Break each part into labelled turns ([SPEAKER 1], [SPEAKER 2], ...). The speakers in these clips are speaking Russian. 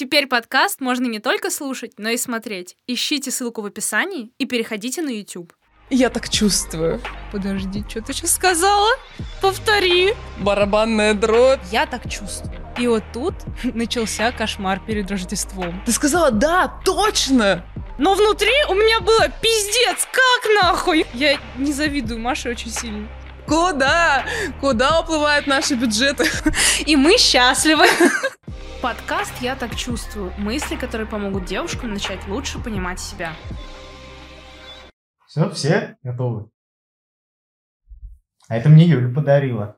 [SPEAKER 1] Теперь подкаст можно не только слушать, но и смотреть. Ищите ссылку в описании и переходите на YouTube.
[SPEAKER 2] Я так чувствую.
[SPEAKER 1] Подожди, что ты сейчас сказала? Повтори.
[SPEAKER 2] Барабанная дробь.
[SPEAKER 1] Я так чувствую. И вот тут начался кошмар перед Рождеством.
[SPEAKER 2] Ты сказала, да, точно!
[SPEAKER 1] Но внутри у меня было пиздец, как нахуй? Я не завидую Маше очень сильно.
[SPEAKER 2] Куда? Куда уплывают наши бюджеты?
[SPEAKER 1] И мы счастливы. Подкаст «Я так чувствую». Мысли, которые помогут девушкам начать лучше понимать себя.
[SPEAKER 3] Все, все готовы? А это мне Юля подарила.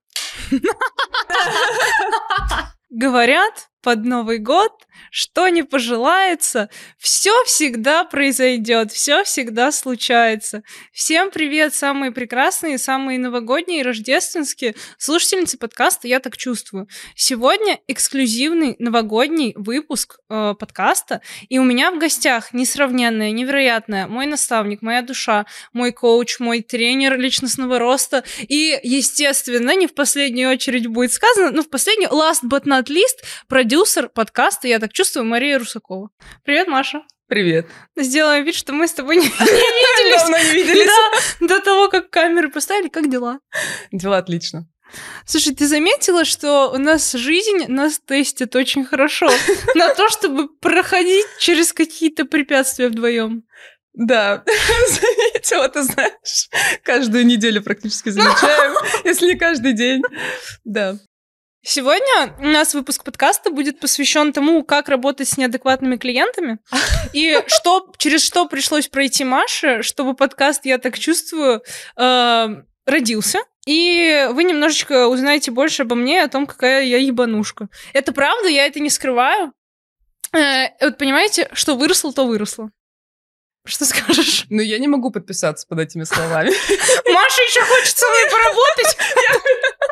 [SPEAKER 1] Говорят, под Новый год, что не пожелается, все всегда произойдет, все всегда случается. Всем привет, самые прекрасные, самые новогодние и рождественские слушательницы подкаста «Я так чувствую». Сегодня эксклюзивный новогодний выпуск э, подкаста, и у меня в гостях несравненная, невероятная, мой наставник, моя душа, мой коуч, мой тренер личностного роста, и, естественно, не в последнюю очередь будет сказано, но в последнюю, last but not least, продюсер продюсер подкаста «Я так чувствую» Мария Русакова. Привет, Маша.
[SPEAKER 2] Привет.
[SPEAKER 1] Сделаем вид, что мы с тобой не, виделись.
[SPEAKER 2] Давно не виделись.
[SPEAKER 1] Да, до того, как камеры поставили. Как дела?
[SPEAKER 2] Дела отлично.
[SPEAKER 1] Слушай, ты заметила, что у нас жизнь нас тестит очень хорошо на то, чтобы проходить через какие-то препятствия вдвоем.
[SPEAKER 2] Да, заметила, ты знаешь, каждую неделю практически замечаем, если не каждый день. Да.
[SPEAKER 1] Сегодня у нас выпуск подкаста будет посвящен тому, как работать с неадекватными клиентами и что, через что пришлось пройти Маше, чтобы подкаст «Я так чувствую» э, родился. И вы немножечко узнаете больше обо мне, о том, какая я ебанушка. Это правда, я это не скрываю. Э, вот понимаете, что выросло, то выросло. Что скажешь?
[SPEAKER 2] Ну, я не могу подписаться под этими словами.
[SPEAKER 1] Маша еще хочет со мной поработать.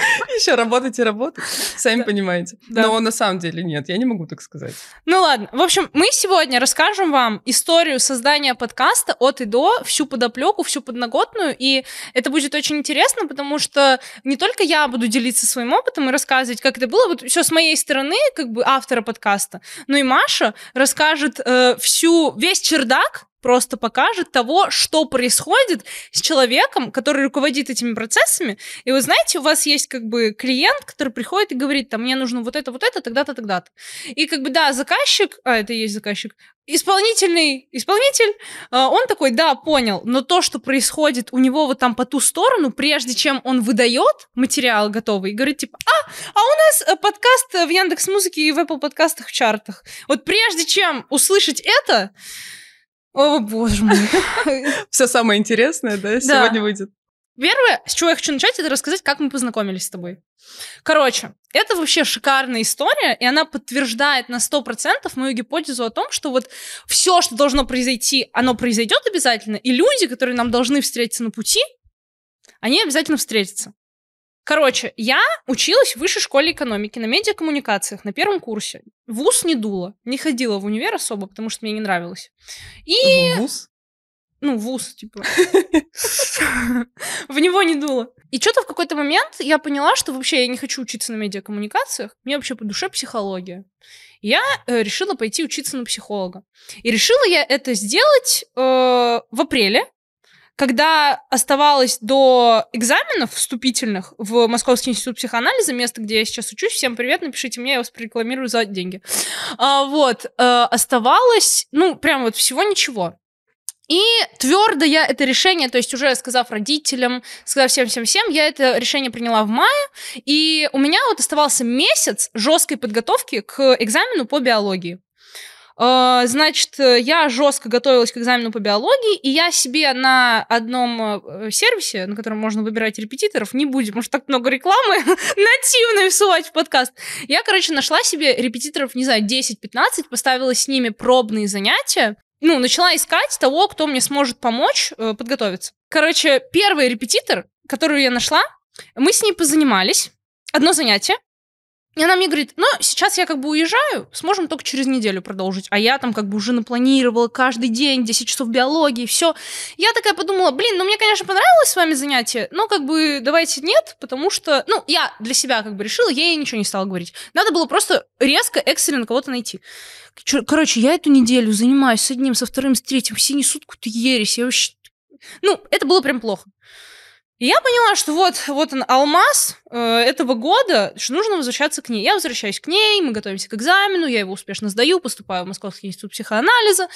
[SPEAKER 2] Еще работать и работать, сами понимаете. Но на самом деле нет, я не могу так сказать.
[SPEAKER 1] Ну ладно. В общем, мы сегодня расскажем вам историю создания подкаста от и до, всю подоплеку, всю подноготную, и это будет очень интересно, потому что не только я буду делиться своим опытом и рассказывать, как это было, вот все с моей стороны, как бы автора подкаста, но и Маша расскажет э, всю, весь чердак, просто покажет того, что происходит с человеком, который руководит этими процессами. И вы знаете, у вас есть как бы клиент, который приходит и говорит, там, мне нужно вот это, вот это, тогда-то, тогда-то. И как бы, да, заказчик, а, это и есть заказчик, исполнительный исполнитель, а, он такой, да, понял, но то, что происходит у него вот там по ту сторону, прежде чем он выдает материал готовый, говорит типа, а, а у нас э, подкаст в Яндекс Музыке и в Apple подкастах в чартах. Вот прежде чем услышать это, о, боже мой.
[SPEAKER 2] Все самое интересное, да, сегодня выйдет.
[SPEAKER 1] Первое, с чего я хочу начать, это рассказать, как мы познакомились с тобой. Короче, это вообще шикарная история, и она подтверждает на 100% мою гипотезу о том, что вот все, что должно произойти, оно произойдет обязательно, и люди, которые нам должны встретиться на пути, они обязательно встретятся. Короче, я училась в высшей школе экономики на медиакоммуникациях на первом курсе. Вуз не дула. Не ходила в универ особо, потому что мне не нравилось.
[SPEAKER 2] И... Вуз?
[SPEAKER 1] Ну, вуз, типа. В него не дуло. И что-то в какой-то момент я поняла, что вообще я не хочу учиться на медиакоммуникациях. Мне вообще по душе психология. Я э, решила пойти учиться на психолога. И решила я это сделать э, в апреле когда оставалось до экзаменов вступительных в Московский институт психоанализа, место, где я сейчас учусь, всем привет, напишите мне, я вас прорекламирую за деньги. А, вот, а, оставалось, ну, прям вот всего ничего. И твердо я это решение, то есть уже сказав родителям, сказав всем-всем-всем, я это решение приняла в мае, и у меня вот оставался месяц жесткой подготовки к экзамену по биологии. А, значит, я жестко готовилась к экзамену по биологии, и я себе на одном э, сервисе, на котором можно выбирать репетиторов, не будем, потому что так много рекламы, нативно всувать в подкаст. Я, короче, нашла себе репетиторов, не знаю, 10-15, поставила с ними пробные занятия, ну, начала искать того, кто мне сможет помочь э, подготовиться. Короче, первый репетитор, которую я нашла, мы с ней позанимались, одно занятие, И она мне говорит, ну, сейчас я как бы уезжаю, сможем только через неделю продолжить. А я там как бы уже напланировала каждый день 10 часов биологии, все. Я такая подумала, блин, ну мне, конечно, понравилось с вами занятие, но как бы давайте нет, потому что, ну, я для себя как бы решила, я ей ничего не стала говорить. Надо было просто резко, экстренно кого-то найти. Короче, я эту неделю занимаюсь с одним, со вторым, с третьим, все несут какую-то ересь, я вообще... Ну, это было прям плохо. И я поняла, что вот, вот он алмаз э, этого года, что нужно возвращаться к ней. Я возвращаюсь к ней, мы готовимся к экзамену, я его успешно сдаю, поступаю в Московский институт психоанализа.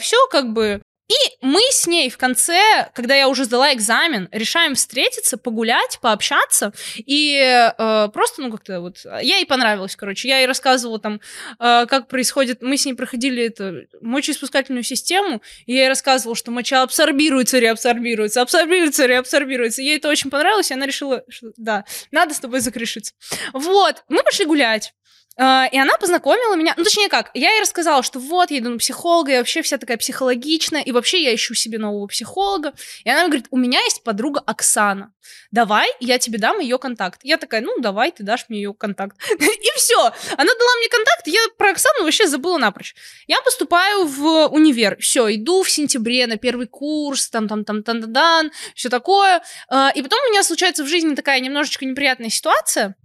[SPEAKER 1] все как бы... И мы с ней в конце, когда я уже сдала экзамен, решаем встретиться, погулять, пообщаться. И э, просто, ну, как-то вот... Я ей понравилась, короче. Я ей рассказывала там, э, как происходит... Мы с ней проходили это, мочеиспускательную систему, и я ей рассказывала, что моча абсорбируется, реабсорбируется, абсорбируется, реабсорбируется. Ей это очень понравилось, и она решила, что да, надо с тобой закрешиться. Вот, мы пошли гулять. А, И она познакомила меня, ну точнее как, я ей рассказала, что вот, я иду на психолога, я вообще вся такая психологичная, и вообще я ищу себе нового психолога. И она говорит, у меня есть подруга Оксана, давай, я тебе дам ее контакт. Я такая, ну давай, ты дашь мне ее контакт. И все, она дала мне контакт, я про Оксану вообще забыла напрочь. Я поступаю в универ, все, иду в сентябре на первый курс, там, там, там, там, дан, все такое. А, И потом у меня случается в жизни такая немножечко неприятная ситуация,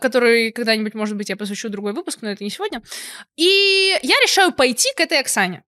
[SPEAKER 1] которой когда-нибудь, может быть, я посвящу другой выпуск, но это не сегодня. И я решаю пойти к этой Оксане.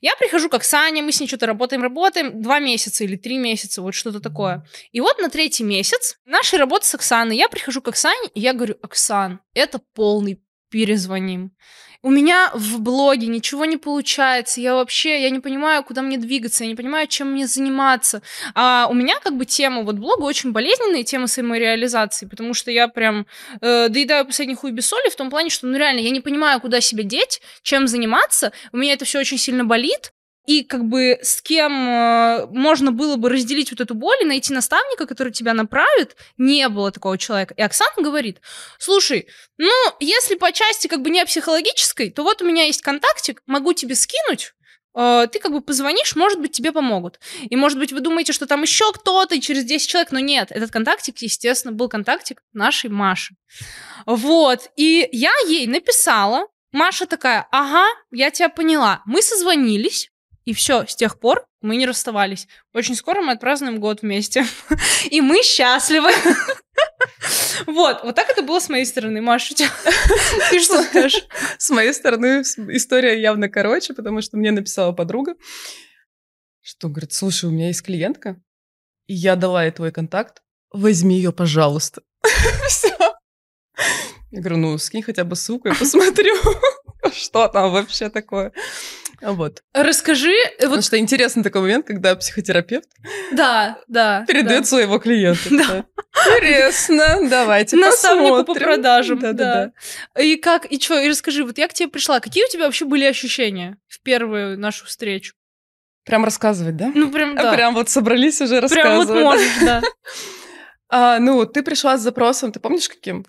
[SPEAKER 1] Я прихожу к Оксане, мы с ней что-то работаем, работаем, два месяца или три месяца, вот что-то такое. И вот на третий месяц нашей работы с Оксаной я прихожу к Оксане, и я говорю, Оксан, это полный перезвоним. У меня в блоге ничего не получается, я вообще, я не понимаю, куда мне двигаться, я не понимаю, чем мне заниматься. А у меня как бы тема вот блога очень болезненная, тема самореализации, потому что я прям э, доедаю последний хуй без соли в том плане, что, ну реально, я не понимаю, куда себя деть, чем заниматься, у меня это все очень сильно болит, и как бы с кем э, можно было бы разделить вот эту боль и найти наставника, который тебя направит, не было такого человека. И Оксана говорит, слушай, ну, если по части как бы не психологической, то вот у меня есть контактик, могу тебе скинуть, э, ты как бы позвонишь, может быть, тебе помогут. И, может быть, вы думаете, что там еще кто-то, и через 10 человек, но нет, этот контактик, естественно, был контактик нашей Маши. Вот, и я ей написала, Маша такая, ага, я тебя поняла. Мы созвонились, и все, с тех пор мы не расставались. Очень скоро мы отпразднуем год вместе. И мы счастливы. Вот, вот так это было с моей стороны. Маша, ты что скажешь?
[SPEAKER 2] С моей стороны история явно короче, потому что мне написала подруга, что говорит, слушай, у меня есть клиентка, и я дала ей твой контакт, возьми ее, пожалуйста. Все. Я говорю, ну, скинь хотя бы ссылку, я посмотрю, что там вообще такое. Вот.
[SPEAKER 1] Расскажи, э,
[SPEAKER 2] Потому
[SPEAKER 1] вот,
[SPEAKER 2] что интересный такой момент, когда психотерапевт
[SPEAKER 1] да, да.
[SPEAKER 2] передает
[SPEAKER 1] да.
[SPEAKER 2] своего клиента.
[SPEAKER 1] Да.
[SPEAKER 2] Интересно, давайте
[SPEAKER 1] Наставнику по продажам, да.
[SPEAKER 2] Да-да-да.
[SPEAKER 1] И как, и что, и расскажи, вот я к тебе пришла, какие у тебя вообще были ощущения в первую нашу встречу?
[SPEAKER 2] Прям рассказывать, да?
[SPEAKER 1] Ну, прям, да.
[SPEAKER 2] Прям вот собрались уже
[SPEAKER 1] Прям вот
[SPEAKER 2] рассказывать.
[SPEAKER 1] можешь, да.
[SPEAKER 2] А, ну, ты пришла с запросом, ты помнишь каким?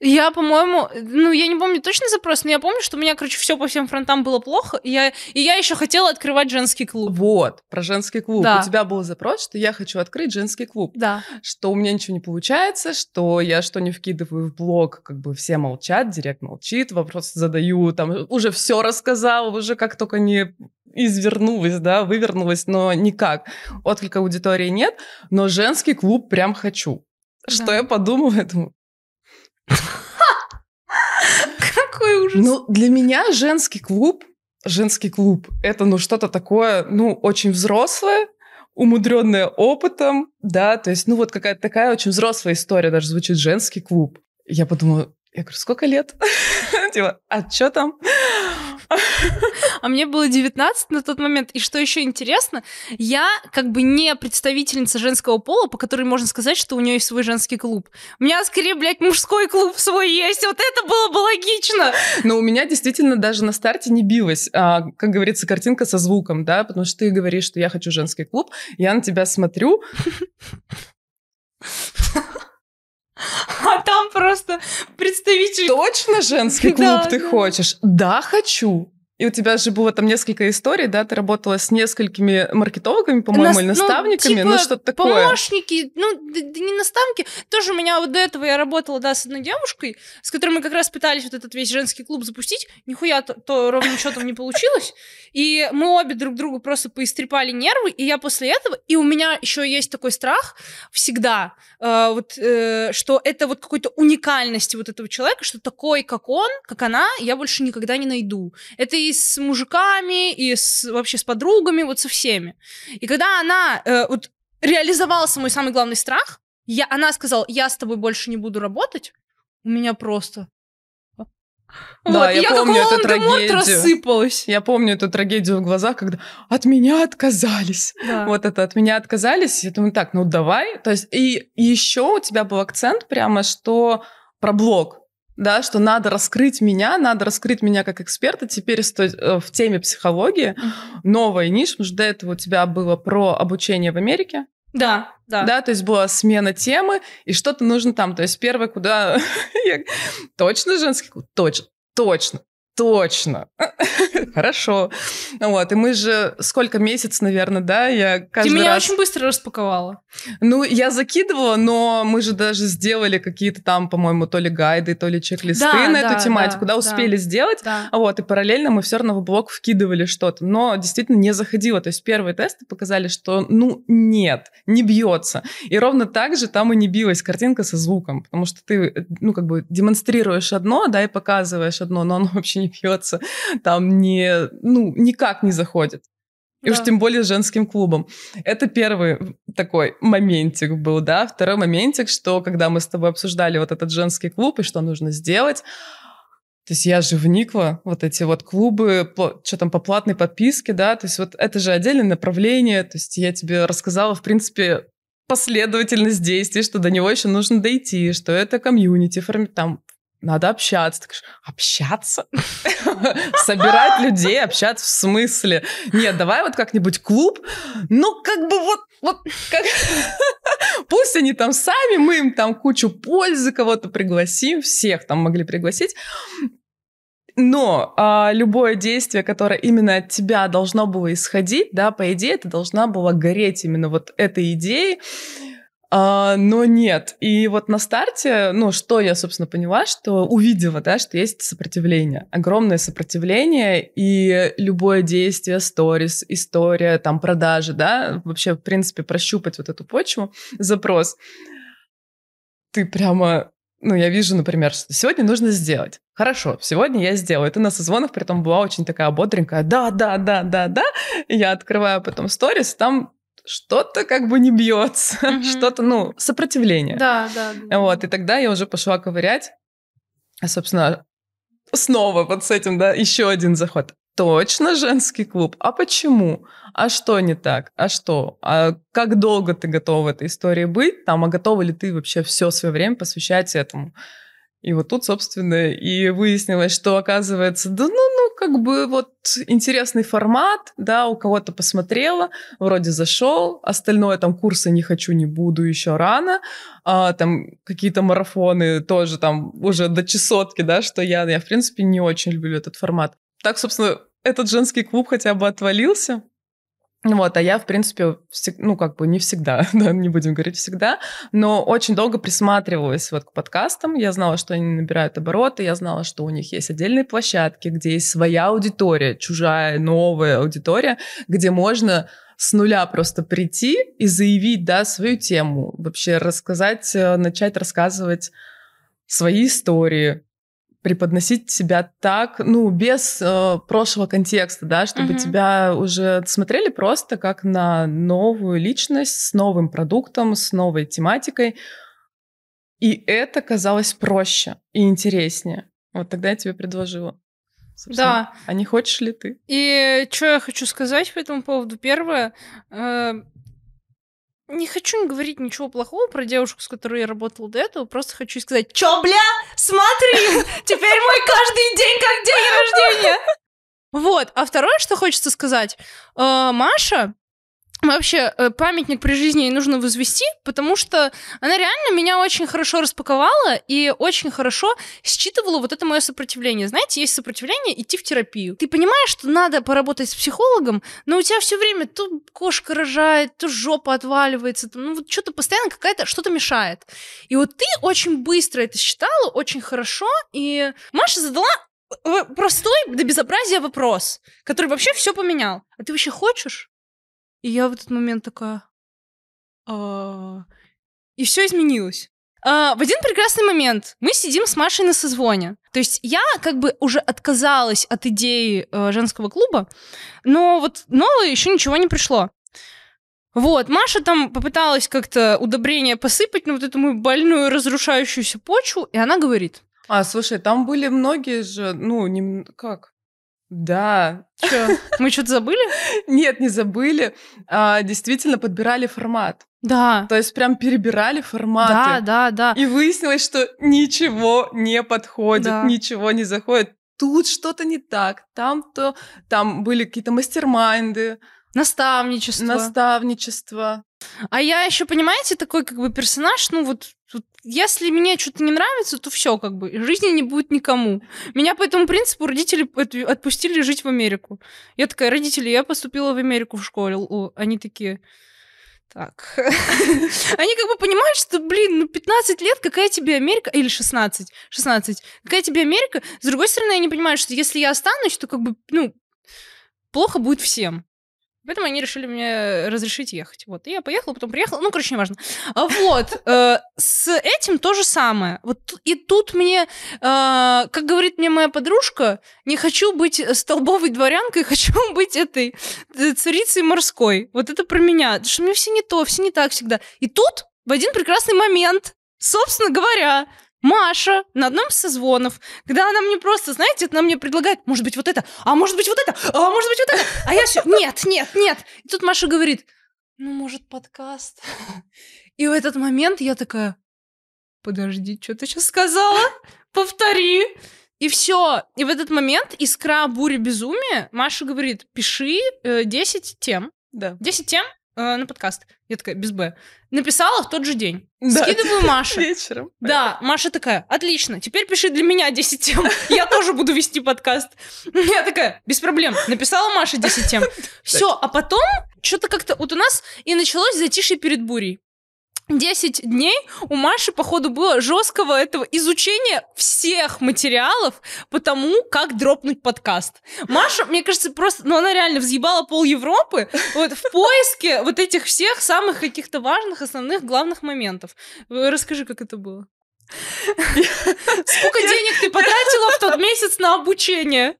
[SPEAKER 1] Я, по-моему, ну, я не помню точно запрос, но я помню, что у меня, короче, все по всем фронтам было плохо, и я, и я еще хотела открывать женский клуб.
[SPEAKER 2] Вот, про женский клуб.
[SPEAKER 1] Да.
[SPEAKER 2] У тебя был запрос, что я хочу открыть женский клуб.
[SPEAKER 1] Да.
[SPEAKER 2] Что у меня ничего не получается, что я что не вкидываю в блог, как бы все молчат, директ молчит, вопрос задаю, там уже все рассказал, уже как только не извернулась, да, вывернулась, но никак. Отклика аудитории нет, но женский клуб прям хочу. Что
[SPEAKER 1] Да.
[SPEAKER 2] я подумала, думаю,
[SPEAKER 1] Какой ужас.
[SPEAKER 2] Ну, для меня женский клуб, женский клуб, это, ну, что-то такое, ну, очень взрослое, умудренное опытом, да, то есть, ну, вот какая-то такая очень взрослая история даже звучит женский клуб. Я подумала, я говорю, сколько лет? Типа, а что там?
[SPEAKER 1] А мне было 19 на тот момент. И что еще интересно, я как бы не представительница женского пола, по которой можно сказать, что у нее есть свой женский клуб. У меня скорее, блядь, мужской клуб свой есть. Вот это было бы логично.
[SPEAKER 2] Но у меня действительно даже на старте не билась, а, как говорится, картинка со звуком, да, потому что ты говоришь, что я хочу женский клуб, я на тебя смотрю,
[SPEAKER 1] А там просто представитель...
[SPEAKER 2] точно женский клуб
[SPEAKER 1] Да,
[SPEAKER 2] ты
[SPEAKER 1] да.
[SPEAKER 2] хочешь? Да, хочу. И у тебя же было там несколько историй, да? Ты работала с несколькими маркетологами, по-моему,
[SPEAKER 1] Нас-
[SPEAKER 2] или
[SPEAKER 1] ну,
[SPEAKER 2] наставниками, ну,
[SPEAKER 1] типа,
[SPEAKER 2] что-то такое.
[SPEAKER 1] Помощники, ну, да, да не наставники. Тоже у меня вот до этого я работала, да, с одной девушкой, с которой мы как раз пытались вот этот весь женский клуб запустить. Нихуя то, то ровным счетом не получилось. И мы обе друг другу просто поистрепали нервы, и я после этого... И у меня еще есть такой страх всегда, э, вот, э, что это вот какой-то уникальности вот этого человека, что такой, как он, как она, я больше никогда не найду. Это и с мужиками, и с, вообще с подругами, вот со всеми. И когда она э, вот реализовался мой самый главный страх, я, она сказала, я с тобой больше не буду работать, у меня просто...
[SPEAKER 2] Да,
[SPEAKER 1] Вот,
[SPEAKER 2] я
[SPEAKER 1] и я
[SPEAKER 2] помню эту трагедию.
[SPEAKER 1] рассыпалась.
[SPEAKER 2] Я помню эту трагедию в глазах, когда от меня отказались.
[SPEAKER 1] Да.
[SPEAKER 2] Вот это от меня отказались. Я думаю, так, ну давай. То есть, и, еще у тебя был акцент прямо, что про блог. Да, что надо раскрыть меня, надо раскрыть меня как эксперта теперь э, в теме психологии. Новая ниша, потому что до этого у тебя было про обучение в Америке,
[SPEAKER 1] Да, да.
[SPEAKER 2] да, то есть была смена темы, и что-то нужно там. То есть первое, куда... я- Точно женский? Точно, точно, точно. Хорошо. Вот, и мы же сколько месяц, наверное, да, я
[SPEAKER 1] Ты
[SPEAKER 2] каждый
[SPEAKER 1] меня
[SPEAKER 2] раз...
[SPEAKER 1] очень быстро распаковала.
[SPEAKER 2] Ну, я закидывала, но мы же даже сделали какие-то там, по-моему, то ли гайды, то ли чек-листы
[SPEAKER 1] Да,
[SPEAKER 2] на
[SPEAKER 1] да,
[SPEAKER 2] эту тематику,
[SPEAKER 1] да,
[SPEAKER 2] да,
[SPEAKER 1] да.
[SPEAKER 2] успели сделать.
[SPEAKER 1] Да.
[SPEAKER 2] Вот, и параллельно мы все равно в блог вкидывали что-то, но действительно не заходило. То есть первые тесты показали, что, ну, нет, не бьется. И ровно так же там и не билась картинка со звуком, потому что ты, э, ну, как бы демонстрируешь одно, да, и показываешь одно, но оно вообще не бьется, там не, ну, никак не заходит. И уж
[SPEAKER 1] Да.
[SPEAKER 2] тем более с женским клубом. Это первый такой моментик был, да. Второй моментик, что когда мы с тобой обсуждали вот этот женский клуб и что нужно сделать, то есть я же вникла, вот эти вот клубы, что там по платной подписке, да, то есть вот это же отдельное направление, то есть я тебе рассказала, в принципе, последовательность действий, что до него еще нужно дойти, что это комьюнити, форми- там надо общаться. Ты говоришь, общаться? Собирать людей, общаться в смысле? Нет, давай вот как-нибудь клуб, ну как бы вот, вот как... Пусть они там сами, мы им там кучу пользы, кого-то пригласим, всех там могли пригласить. Но а, любое действие, которое именно от тебя должно было исходить, да, по идее, ты должна была гореть именно вот этой идеей, а, но нет. И вот на старте, ну, что я, собственно, поняла, что увидела, да, что есть сопротивление, огромное сопротивление, и любое действие, сторис, история, там, продажи, да, вообще, в принципе, прощупать вот эту почву, запрос, ты прямо ну, я вижу, например, что сегодня нужно сделать. Хорошо, сегодня я сделаю. Ты на созвонах, при этом была очень такая бодренькая. Да, да, да, да, да. Я открываю потом сторис, там что-то как бы не бьется,
[SPEAKER 1] Мгм.
[SPEAKER 2] что-то, ну, сопротивление.
[SPEAKER 1] Да, да. да.
[SPEAKER 2] Вот, и тогда я уже пошла ковырять. А, собственно, снова вот с этим, да, еще один заход. Точно женский клуб? А почему? А что не так? А что? А как долго ты готова этой истории быть? Там, а готова ли ты вообще все свое время посвящать этому? И вот тут, собственно, и выяснилось, что оказывается, да ну, как бы вот интересный формат, да, у кого-то посмотрела, вроде зашел, остальное там курсы не хочу, не буду, еще рано, а, там какие-то марафоны тоже там уже до чесотки, да, что я, я в принципе не очень люблю этот формат. Так, собственно, этот женский клуб хотя бы отвалился, вот, а я, в принципе, всег- ну, как бы не всегда, да, не будем говорить всегда, но очень долго присматривалась вот к подкастам. Я знала, что они набирают обороты, я знала, что у них есть отдельные площадки, где есть своя аудитория, чужая, новая аудитория, где можно с нуля просто прийти и заявить, да, свою тему, вообще рассказать, э, начать рассказывать свои истории, преподносить себя так, ну, без э, прошлого контекста, да, чтобы
[SPEAKER 1] Мгм.
[SPEAKER 2] тебя уже смотрели просто как на новую личность с новым продуктом, с новой тематикой. И это казалось проще и интереснее. Вот тогда я тебе предложила. Собственно,
[SPEAKER 1] Да.
[SPEAKER 2] А не хочешь ли ты?
[SPEAKER 1] И что я хочу сказать по этому поводу? Первое, э, не хочу говорить ничего плохого про девушку, с которой я работала до этого, просто хочу сказать, чё, бля, смотри, теперь мой каждый день как день рождения. Вот, а второе, что хочется сказать, э, Маша вообще э, памятник при жизни ей нужно возвести, потому что она реально меня очень хорошо распаковала и очень хорошо считывала вот это мое сопротивление. Знаете, есть сопротивление идти в терапию. Ты понимаешь, что надо поработать с психологом, но у тебя все время то кошка рожает, то жопа отваливается, то, ну вот что-то постоянно какая-то что-то мешает. И вот ты очень быстро это считала, очень хорошо, и Маша задала простой до безобразия вопрос, который вообще все поменял. А ты вообще хочешь? И я в этот момент такая... «А». И все изменилось. А, в один прекрасный момент мы сидим с Машей на созвоне. То есть я как бы уже отказалась от идеи э, женского клуба, но вот новое еще ничего не пришло. Вот, Маша там попыталась как-то удобрение посыпать на вот эту мою больную разрушающуюся почву, и она говорит.
[SPEAKER 2] А, слушай, там были многие же, ну, не, как? Да.
[SPEAKER 1] Что, мы что-то забыли?
[SPEAKER 2] Нет, не забыли. А, действительно подбирали формат.
[SPEAKER 1] Да.
[SPEAKER 2] То есть прям перебирали форматы.
[SPEAKER 1] Да, да, да.
[SPEAKER 2] И выяснилось, что ничего не подходит,
[SPEAKER 1] Да.
[SPEAKER 2] ничего не заходит. Тут что-то не так, там то, там были какие-то мастер-майнды,
[SPEAKER 1] Наставничество.
[SPEAKER 2] наставничество.
[SPEAKER 1] А я еще, понимаете, такой как бы персонаж, ну вот если мне что-то не нравится, то все как бы, жизни не будет никому. Меня по этому принципу родители от- отпустили жить в Америку. Я такая, родители, я поступила в Америку в школе. Они такие, так. Они как бы понимают, что, блин, ну 15 лет, какая тебе Америка? Или 16, 16. Какая тебе Америка? С другой стороны, они понимают, что если я останусь, то как бы, ну, плохо будет всем. Поэтому они решили мне разрешить ехать. Вот. И я поехала, потом приехала. Ну, короче, неважно. А Вот. э, С этим то же самое. Вот и тут мне, э, как говорит мне моя подружка, не хочу быть столбовой дворянкой, хочу быть этой э, царицей морской. Вот это про меня. Что мне все не то, все не так всегда. И тут, в один прекрасный момент, собственно говоря, Маша на одном из созвонов, когда она мне просто, знаете, она мне предлагает, может быть, вот это, а может быть, вот это, а может быть, вот это. А я все, нет, нет, нет. И тут Маша говорит, ну, может, подкаст. И в этот момент я такая, подожди, что ты сейчас сказала? Повтори. И все. И в этот момент искра бури безумия Маша говорит, пиши э, 10 тем.
[SPEAKER 2] Да.
[SPEAKER 1] 10 тем э, на подкаст. Я такая, без Б. Написала в тот же день.
[SPEAKER 2] Да.
[SPEAKER 1] Скидываю Маше.
[SPEAKER 2] Вечером.
[SPEAKER 1] Да, Маша такая, отлично, теперь пиши для меня 10 тем, я тоже буду вести подкаст. Я такая, без проблем, написала Маша 10 тем. Все, а потом что-то как-то вот у нас и началось затишье перед бурей. 10 дней у Маши, походу, было жесткого этого изучения всех материалов по тому, как дропнуть подкаст. Маша, мне кажется, просто, ну, она реально взъебала пол Европы вот, в поиске вот этих всех самых каких-то важных, основных, главных моментов. Э, Расскажи, как это было. Сколько денег ты потратила в тот месяц на обучение?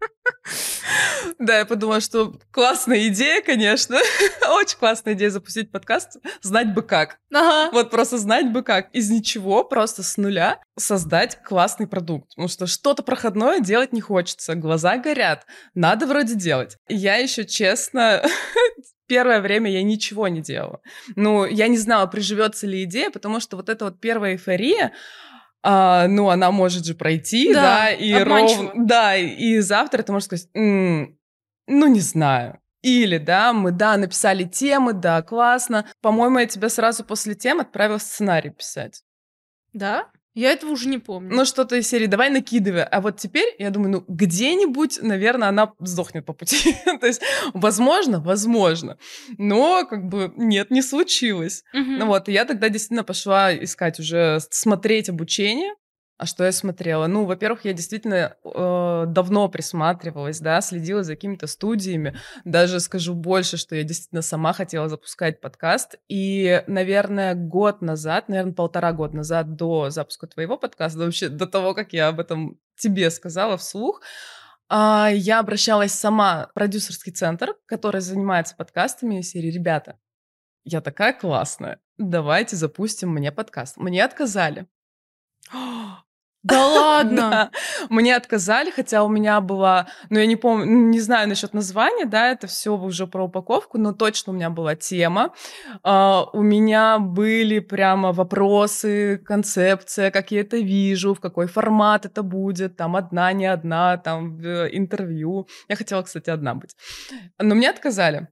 [SPEAKER 2] Да, я подумала, что классная идея, конечно. Очень классная идея запустить подкаст. Знать бы как.
[SPEAKER 1] Ага.
[SPEAKER 2] Вот просто знать бы как. Из ничего, просто с нуля создать классный продукт. Потому что что-то проходное делать не хочется. Глаза горят. Надо вроде делать. Я еще, честно, первое время я ничего не делала. Ну, я не знала, приживется ли идея, потому что вот эта вот первая эйфория, а, ну, она может же пройти,
[SPEAKER 1] Да,
[SPEAKER 2] да, и ровно, да, и, завтра ты можешь сказать, «М, ну, не знаю. Или, да, мы, да, написали темы, да, классно. По-моему, я тебя сразу после тем отправила сценарий писать.
[SPEAKER 1] Да? Я этого уже не помню.
[SPEAKER 2] Ну, что-то из серии «давай накидывай». А вот теперь, я думаю, ну, где-нибудь, наверное, она сдохнет по пути. То есть, возможно, возможно. Но, как бы, нет, не случилось. Ну вот, и я тогда действительно пошла искать уже, смотреть обучение. А что я смотрела? Ну, во-первых, я действительно э, давно присматривалась, да, следила за какими-то студиями. Даже скажу больше, что я действительно сама хотела запускать подкаст. И, наверное, год назад, наверное, полтора года назад до запуска твоего подкаста, вообще до того, как я об этом тебе сказала вслух, а, я обращалась сама в продюсерский центр, который занимается подкастами серии «Ребята, я такая классная, давайте запустим мне подкаст». Мне отказали.
[SPEAKER 1] Да ладно?
[SPEAKER 2] Мне отказали, хотя у меня была, ну я не помню, не знаю насчет названия, да, это все уже про упаковку, но точно у меня была тема. А, у меня были прямо вопросы, концепция, как я это вижу, в какой формат это будет, там одна, не одна, там в интервью. Я хотела, кстати, одна быть. Но мне отказали.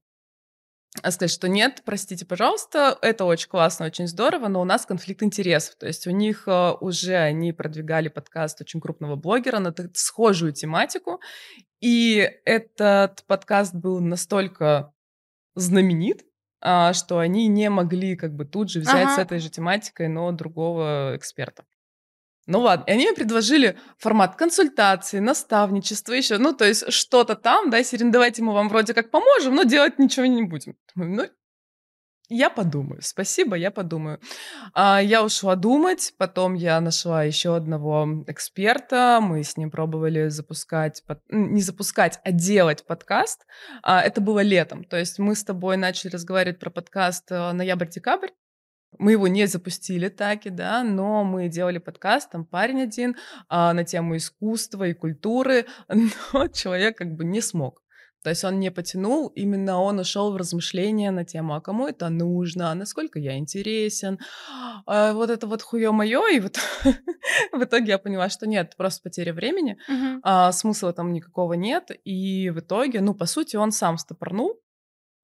[SPEAKER 2] А сказать, что нет, простите, пожалуйста, это очень классно, очень здорово, но у нас конфликт интересов. То есть у них э, уже они продвигали подкаст очень крупного блогера на схожую тематику, и этот подкаст был настолько знаменит, а, что они не могли как бы тут же взять
[SPEAKER 1] Ага.
[SPEAKER 2] с этой же тематикой, но другого эксперта. Ну ладно, и они мне предложили формат консультации, наставничества, еще, ну, то есть что-то там, да, Сирин, давайте мы вам вроде как поможем, но делать ничего не будем. Ну, я подумаю, спасибо, я подумаю. А, я ушла думать, потом я нашла еще одного эксперта, мы с ним пробовали запускать, под- не запускать, а делать подкаст. А, это было летом, то есть мы с тобой начали разговаривать про подкаст э, ноябрь-декабрь, мы его не запустили таки, да, но мы делали подкаст, там парень один, а, на тему искусства и культуры, но человек как бы не смог. То есть он не потянул, именно он ушел в размышления на тему, а кому это нужно, а насколько я интересен, а вот это вот хуе мое, и вот в итоге я поняла, что нет, просто потеря времени,
[SPEAKER 1] Мгм.
[SPEAKER 2] а, смысла там никакого нет, и в итоге, ну, по сути, он сам стопорнул,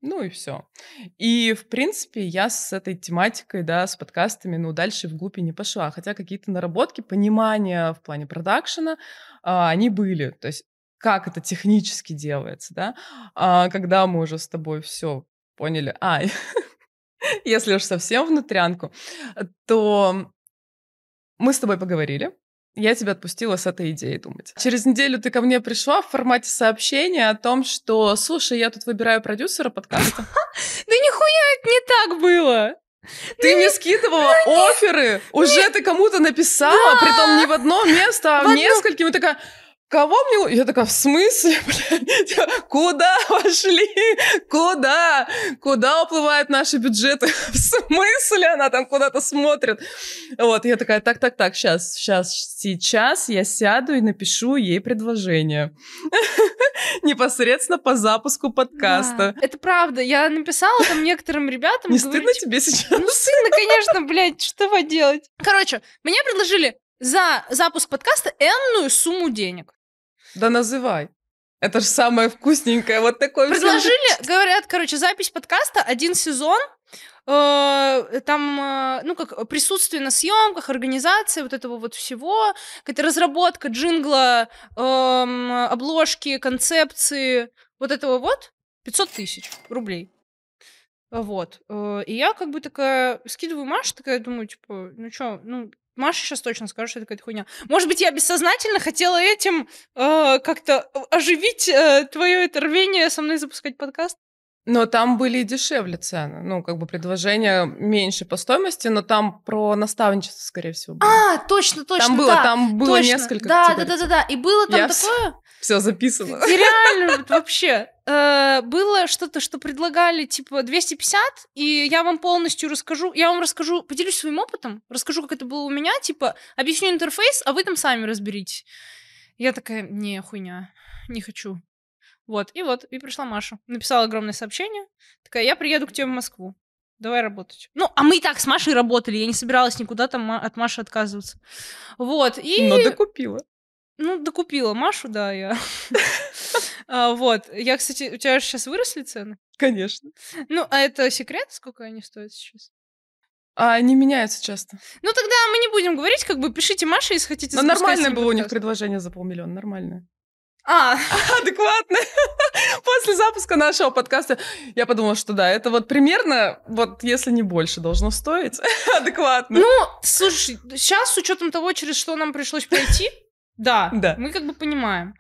[SPEAKER 2] ну и все. И, в принципе, я с этой тематикой, да, с подкастами, ну, дальше вглубь и не пошла. Хотя какие-то наработки, понимания в плане продакшена, а, они были. То есть как это технически делается, да, а, когда мы уже с тобой все поняли, а, если уж совсем внутрянку, то мы с тобой поговорили, я тебя отпустила с этой идеей думать. Через неделю ты ко мне пришла в формате сообщения о том, что, слушай, я тут выбираю продюсера подкаста.
[SPEAKER 1] Да нихуя это не так было.
[SPEAKER 2] Ты мне скидывала оферы, уже ты кому-то написала, притом не в одно место, а
[SPEAKER 1] В
[SPEAKER 2] в нескольким. И такая, кого мне... Я такая, в смысле, блядь? Куда вошли? Куда? Куда уплывают наши бюджеты? В смысле? Она там куда-то смотрит. Вот, я такая, так-так-так, сейчас, сейчас, сейчас я сяду и напишу ей предложение. Непосредственно по запуску подкаста.
[SPEAKER 1] Это правда. Я написала там некоторым ребятам.
[SPEAKER 2] Не стыдно
[SPEAKER 1] типа,
[SPEAKER 2] тебе сейчас?
[SPEAKER 1] Ну, стыдно, конечно, блядь, что поделать. Короче, мне предложили за запуск подкаста энную сумму денег.
[SPEAKER 2] Да называй. Это же самое вкусненькое. Вот такое всем
[SPEAKER 1] Предложили, говорят, короче, запись подкаста, один сезон, э, там, э, ну, как присутствие на съемках, организация вот этого вот всего, какая-то разработка джингла, эм, обложки, концепции, вот этого вот, 500 тысяч рублей. Вот. Э, И я как бы такая скидываю Маше, такая думаю, типа, ну чё, ну, Маша сейчас точно скажет, что это какая-то хуйня. Может быть, я бессознательно хотела этим э, как-то оживить э, твое это рвение со мной запускать подкаст?
[SPEAKER 2] Но там были и дешевле цены. Ну, как бы предложения меньше по стоимости, но там про наставничество, скорее всего, было.
[SPEAKER 1] А, точно, точно,
[SPEAKER 2] там было,
[SPEAKER 1] да,
[SPEAKER 2] там было
[SPEAKER 1] точно.
[SPEAKER 2] несколько
[SPEAKER 1] Да, да,
[SPEAKER 2] категорий.
[SPEAKER 1] да, да, да. И было там
[SPEAKER 2] Я
[SPEAKER 1] такое,
[SPEAKER 2] Все записано.
[SPEAKER 1] реально вообще э, было что-то, что предлагали типа 250, и я вам полностью расскажу, я вам расскажу, поделюсь своим опытом, расскажу, как это было у меня, типа объясню интерфейс, а вы там сами разберитесь. Я такая, не, хуйня, не хочу. Вот, и вот, и пришла Маша. Написала огромное сообщение. Такая, я приеду к тебе в Москву. Давай работать. Ну, а мы и так с Машей работали. Я не собиралась никуда там от Маши отказываться. Вот, и...
[SPEAKER 2] Но докупила.
[SPEAKER 1] Ну, докупила Машу, да, я. А, Вот. Я, кстати, у тебя же сейчас выросли цены?
[SPEAKER 2] Конечно.
[SPEAKER 1] Ну, а это секрет, сколько они стоят сейчас?
[SPEAKER 2] А они меняются часто.
[SPEAKER 1] Ну, тогда мы не будем говорить, как бы пишите Маше, если хотите
[SPEAKER 2] Но нормальное было у них предложение за полмиллиона. Нормальное.
[SPEAKER 1] А,
[SPEAKER 2] Адекватно. После запуска нашего подкаста я подумала, что да, это вот примерно, вот если не больше, должно стоить. Адекватно.
[SPEAKER 1] ну, слушай, сейчас с учетом того, через что нам пришлось пройти, да,
[SPEAKER 2] Да.
[SPEAKER 1] мы как бы понимаем.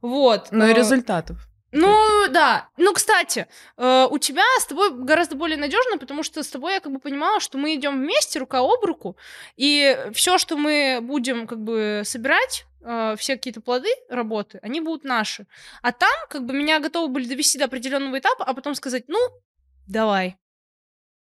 [SPEAKER 1] Вот.
[SPEAKER 2] Но и
[SPEAKER 1] э,
[SPEAKER 2] результатов.
[SPEAKER 1] Ну, да. Ну, кстати, э, у тебя с тобой гораздо более надежно, потому что с тобой я как бы понимала, что мы идем вместе, рука об руку, и все, что мы будем как бы собирать, э, все какие-то плоды работы, они будут наши. А там как бы меня готовы были довести до определенного этапа, а потом сказать, ну, давай,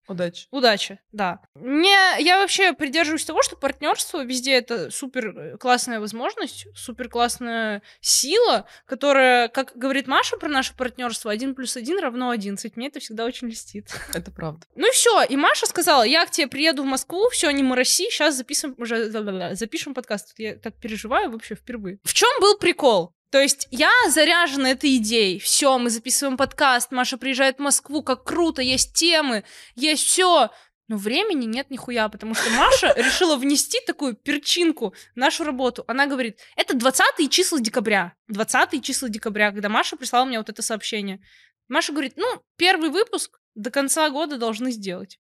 [SPEAKER 2] Удачи.
[SPEAKER 1] удачи, да. Мне, я вообще придерживаюсь того, что партнерство везде это супер классная возможность, супер классная сила, которая, как говорит Маша про наше партнерство, один плюс один равно 11. Мне это всегда очень льстит.
[SPEAKER 2] Это правда.
[SPEAKER 1] Ну и все. И Маша сказала, я к тебе приеду в Москву, все, не мороси, сейчас записываем уже запишем подкаст. Я так переживаю вообще впервые. В чем был прикол? То есть я заряжена этой идеей. Все, мы записываем подкаст, Маша приезжает в Москву, как круто, есть темы, есть все. Но времени нет нихуя, потому что Маша решила внести такую перчинку в нашу работу. Она говорит, это 20 числа декабря. 20 числа декабря, когда Маша прислала мне вот это сообщение. Маша говорит, ну, первый выпуск до конца года должны сделать.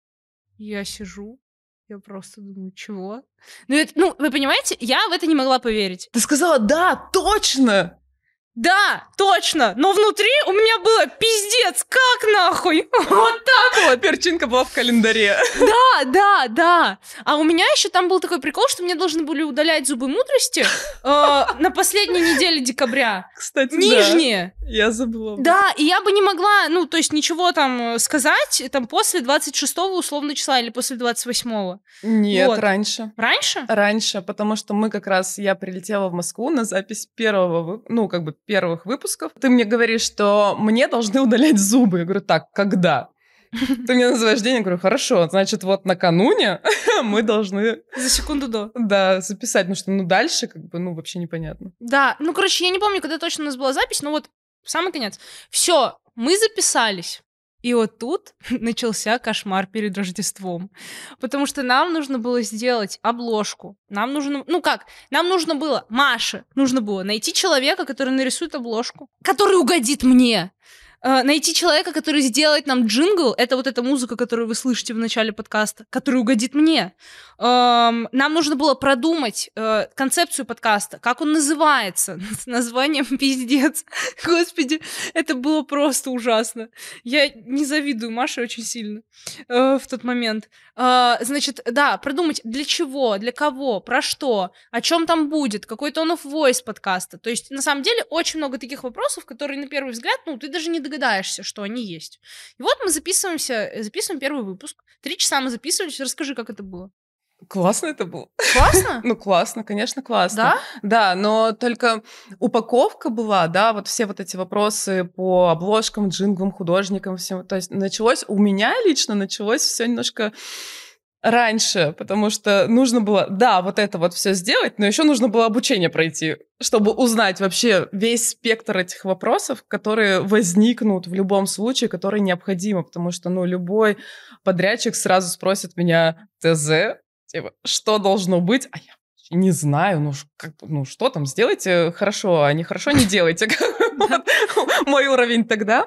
[SPEAKER 1] Я сижу, я просто думаю, чего? Ну, это, ну, вы понимаете, я в это не могла поверить.
[SPEAKER 2] Ты сказала, да, точно!
[SPEAKER 1] Да, точно, но внутри у меня было пиздец, как нахуй? Вот так вот.
[SPEAKER 2] Перчинка была в календаре.
[SPEAKER 1] Да, да, да. А у меня еще там был такой прикол, что мне должны были удалять зубы мудрости э, на последней неделе декабря.
[SPEAKER 2] Кстати,
[SPEAKER 1] Нижние.
[SPEAKER 2] да. Я забыла.
[SPEAKER 1] Да, и я бы не могла, ну, то есть ничего там э, сказать, там после 26-го условно числа или после 28-го.
[SPEAKER 2] Нет,
[SPEAKER 1] Вот.
[SPEAKER 2] раньше.
[SPEAKER 1] Раньше?
[SPEAKER 2] Раньше, потому что мы как раз, я прилетела в Москву на запись первого, ну, как бы первых выпусков. Ты мне говоришь, что мне должны удалять зубы. Я говорю, так, когда? Ты мне называешь день, я говорю, хорошо, значит, вот накануне мы должны,
[SPEAKER 1] За секунду до.
[SPEAKER 2] да, записать, потому что, ну, дальше, как бы, ну, вообще непонятно.
[SPEAKER 1] Да, ну, короче, я не помню, когда точно у нас была запись, но вот в самый конец. Все, мы записались. И вот тут начался кошмар перед Рождеством. Потому что нам нужно было сделать обложку. Нам нужно... Ну как? Нам нужно было... Маше нужно было найти человека, который нарисует обложку. Который угодит мне. Э, Найти человека, который сделает нам джингл. Это вот эта музыка, которую вы слышите в начале подкаста. Который угодит мне. Эм, Нам нужно было продумать э, концепцию подкаста. Как он называется. С названием пиздец. Господи, это было просто ужасно. Я не завидую Маше очень сильно э, в тот момент. Значит, да, продумать для чего, для кого, про что, о чем там будет, какой tone of voice подкаста. То есть, на самом деле, очень много таких вопросов, которые, на первый взгляд, ну, ты даже не догадаешься, что они есть. И вот мы записываемся, э, записываем первый выпуск. Три часа мы записывались. Расскажи, как это было.
[SPEAKER 2] Классно это было.
[SPEAKER 1] Классно?
[SPEAKER 2] Ну, классно, конечно, классно.
[SPEAKER 1] Да?
[SPEAKER 2] Да, но только упаковка была, да, вот все вот эти вопросы по обложкам, джинглам, художникам, всем. То есть началось, у меня лично началось все немножко раньше, потому что нужно было, да, вот это вот все сделать, но еще нужно было обучение пройти, чтобы узнать вообще весь спектр этих вопросов, которые возникнут в любом случае, которые необходимы, потому что, ну, любой подрядчик сразу спросит меня ТЗ, типа, что должно быть, а я не знаю, ну, как, ну, что там, сделайте хорошо, а не хорошо не делайте. Мой уровень тогда.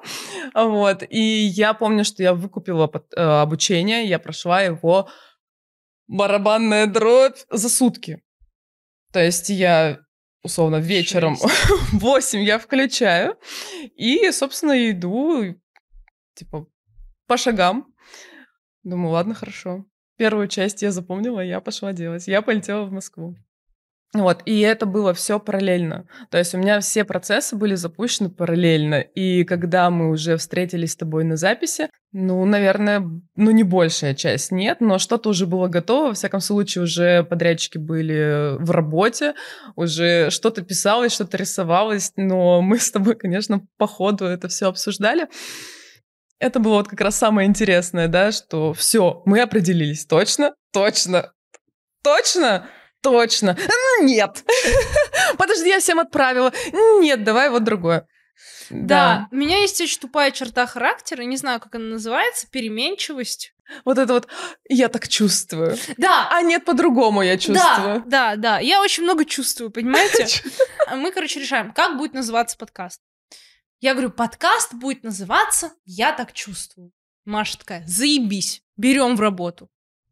[SPEAKER 2] Вот. И я помню, что я выкупила э, обучение, я прошла его барабанная дробь за сутки. То есть я условно вечером в 8 я включаю и, собственно, иду типа по шагам. Думаю, ладно, хорошо. Первую часть я запомнила, я пошла делать. Я полетела в Москву. Вот, и это было все параллельно. То есть у меня все процессы были запущены параллельно. И когда мы уже встретились с тобой на записи, ну, наверное, ну, не большая часть нет, но что-то уже было готово. Во всяком случае, уже подрядчики были в работе, уже что-то писалось, что-то рисовалось, но мы с тобой, конечно, по ходу это все обсуждали. Это было вот как раз самое интересное, да, что все, мы определились. Точно, точно, точно, точно. Ну, Нет. Подожди, я всем отправила. Нет, давай вот другое.
[SPEAKER 1] Да. У меня есть очень тупая черта характера, не знаю, как она называется, переменчивость.
[SPEAKER 2] Вот это вот, я так чувствую.
[SPEAKER 1] Да,
[SPEAKER 2] А нет, по-другому я
[SPEAKER 1] да,
[SPEAKER 2] чувствую.
[SPEAKER 1] да, да. Я очень много чувствую, понимаете? А Мы, короче, решаем, как будет называться подкаст. Я говорю, подкаст будет называться «Я так чувствую». Маша такая, заебись, берем в работу.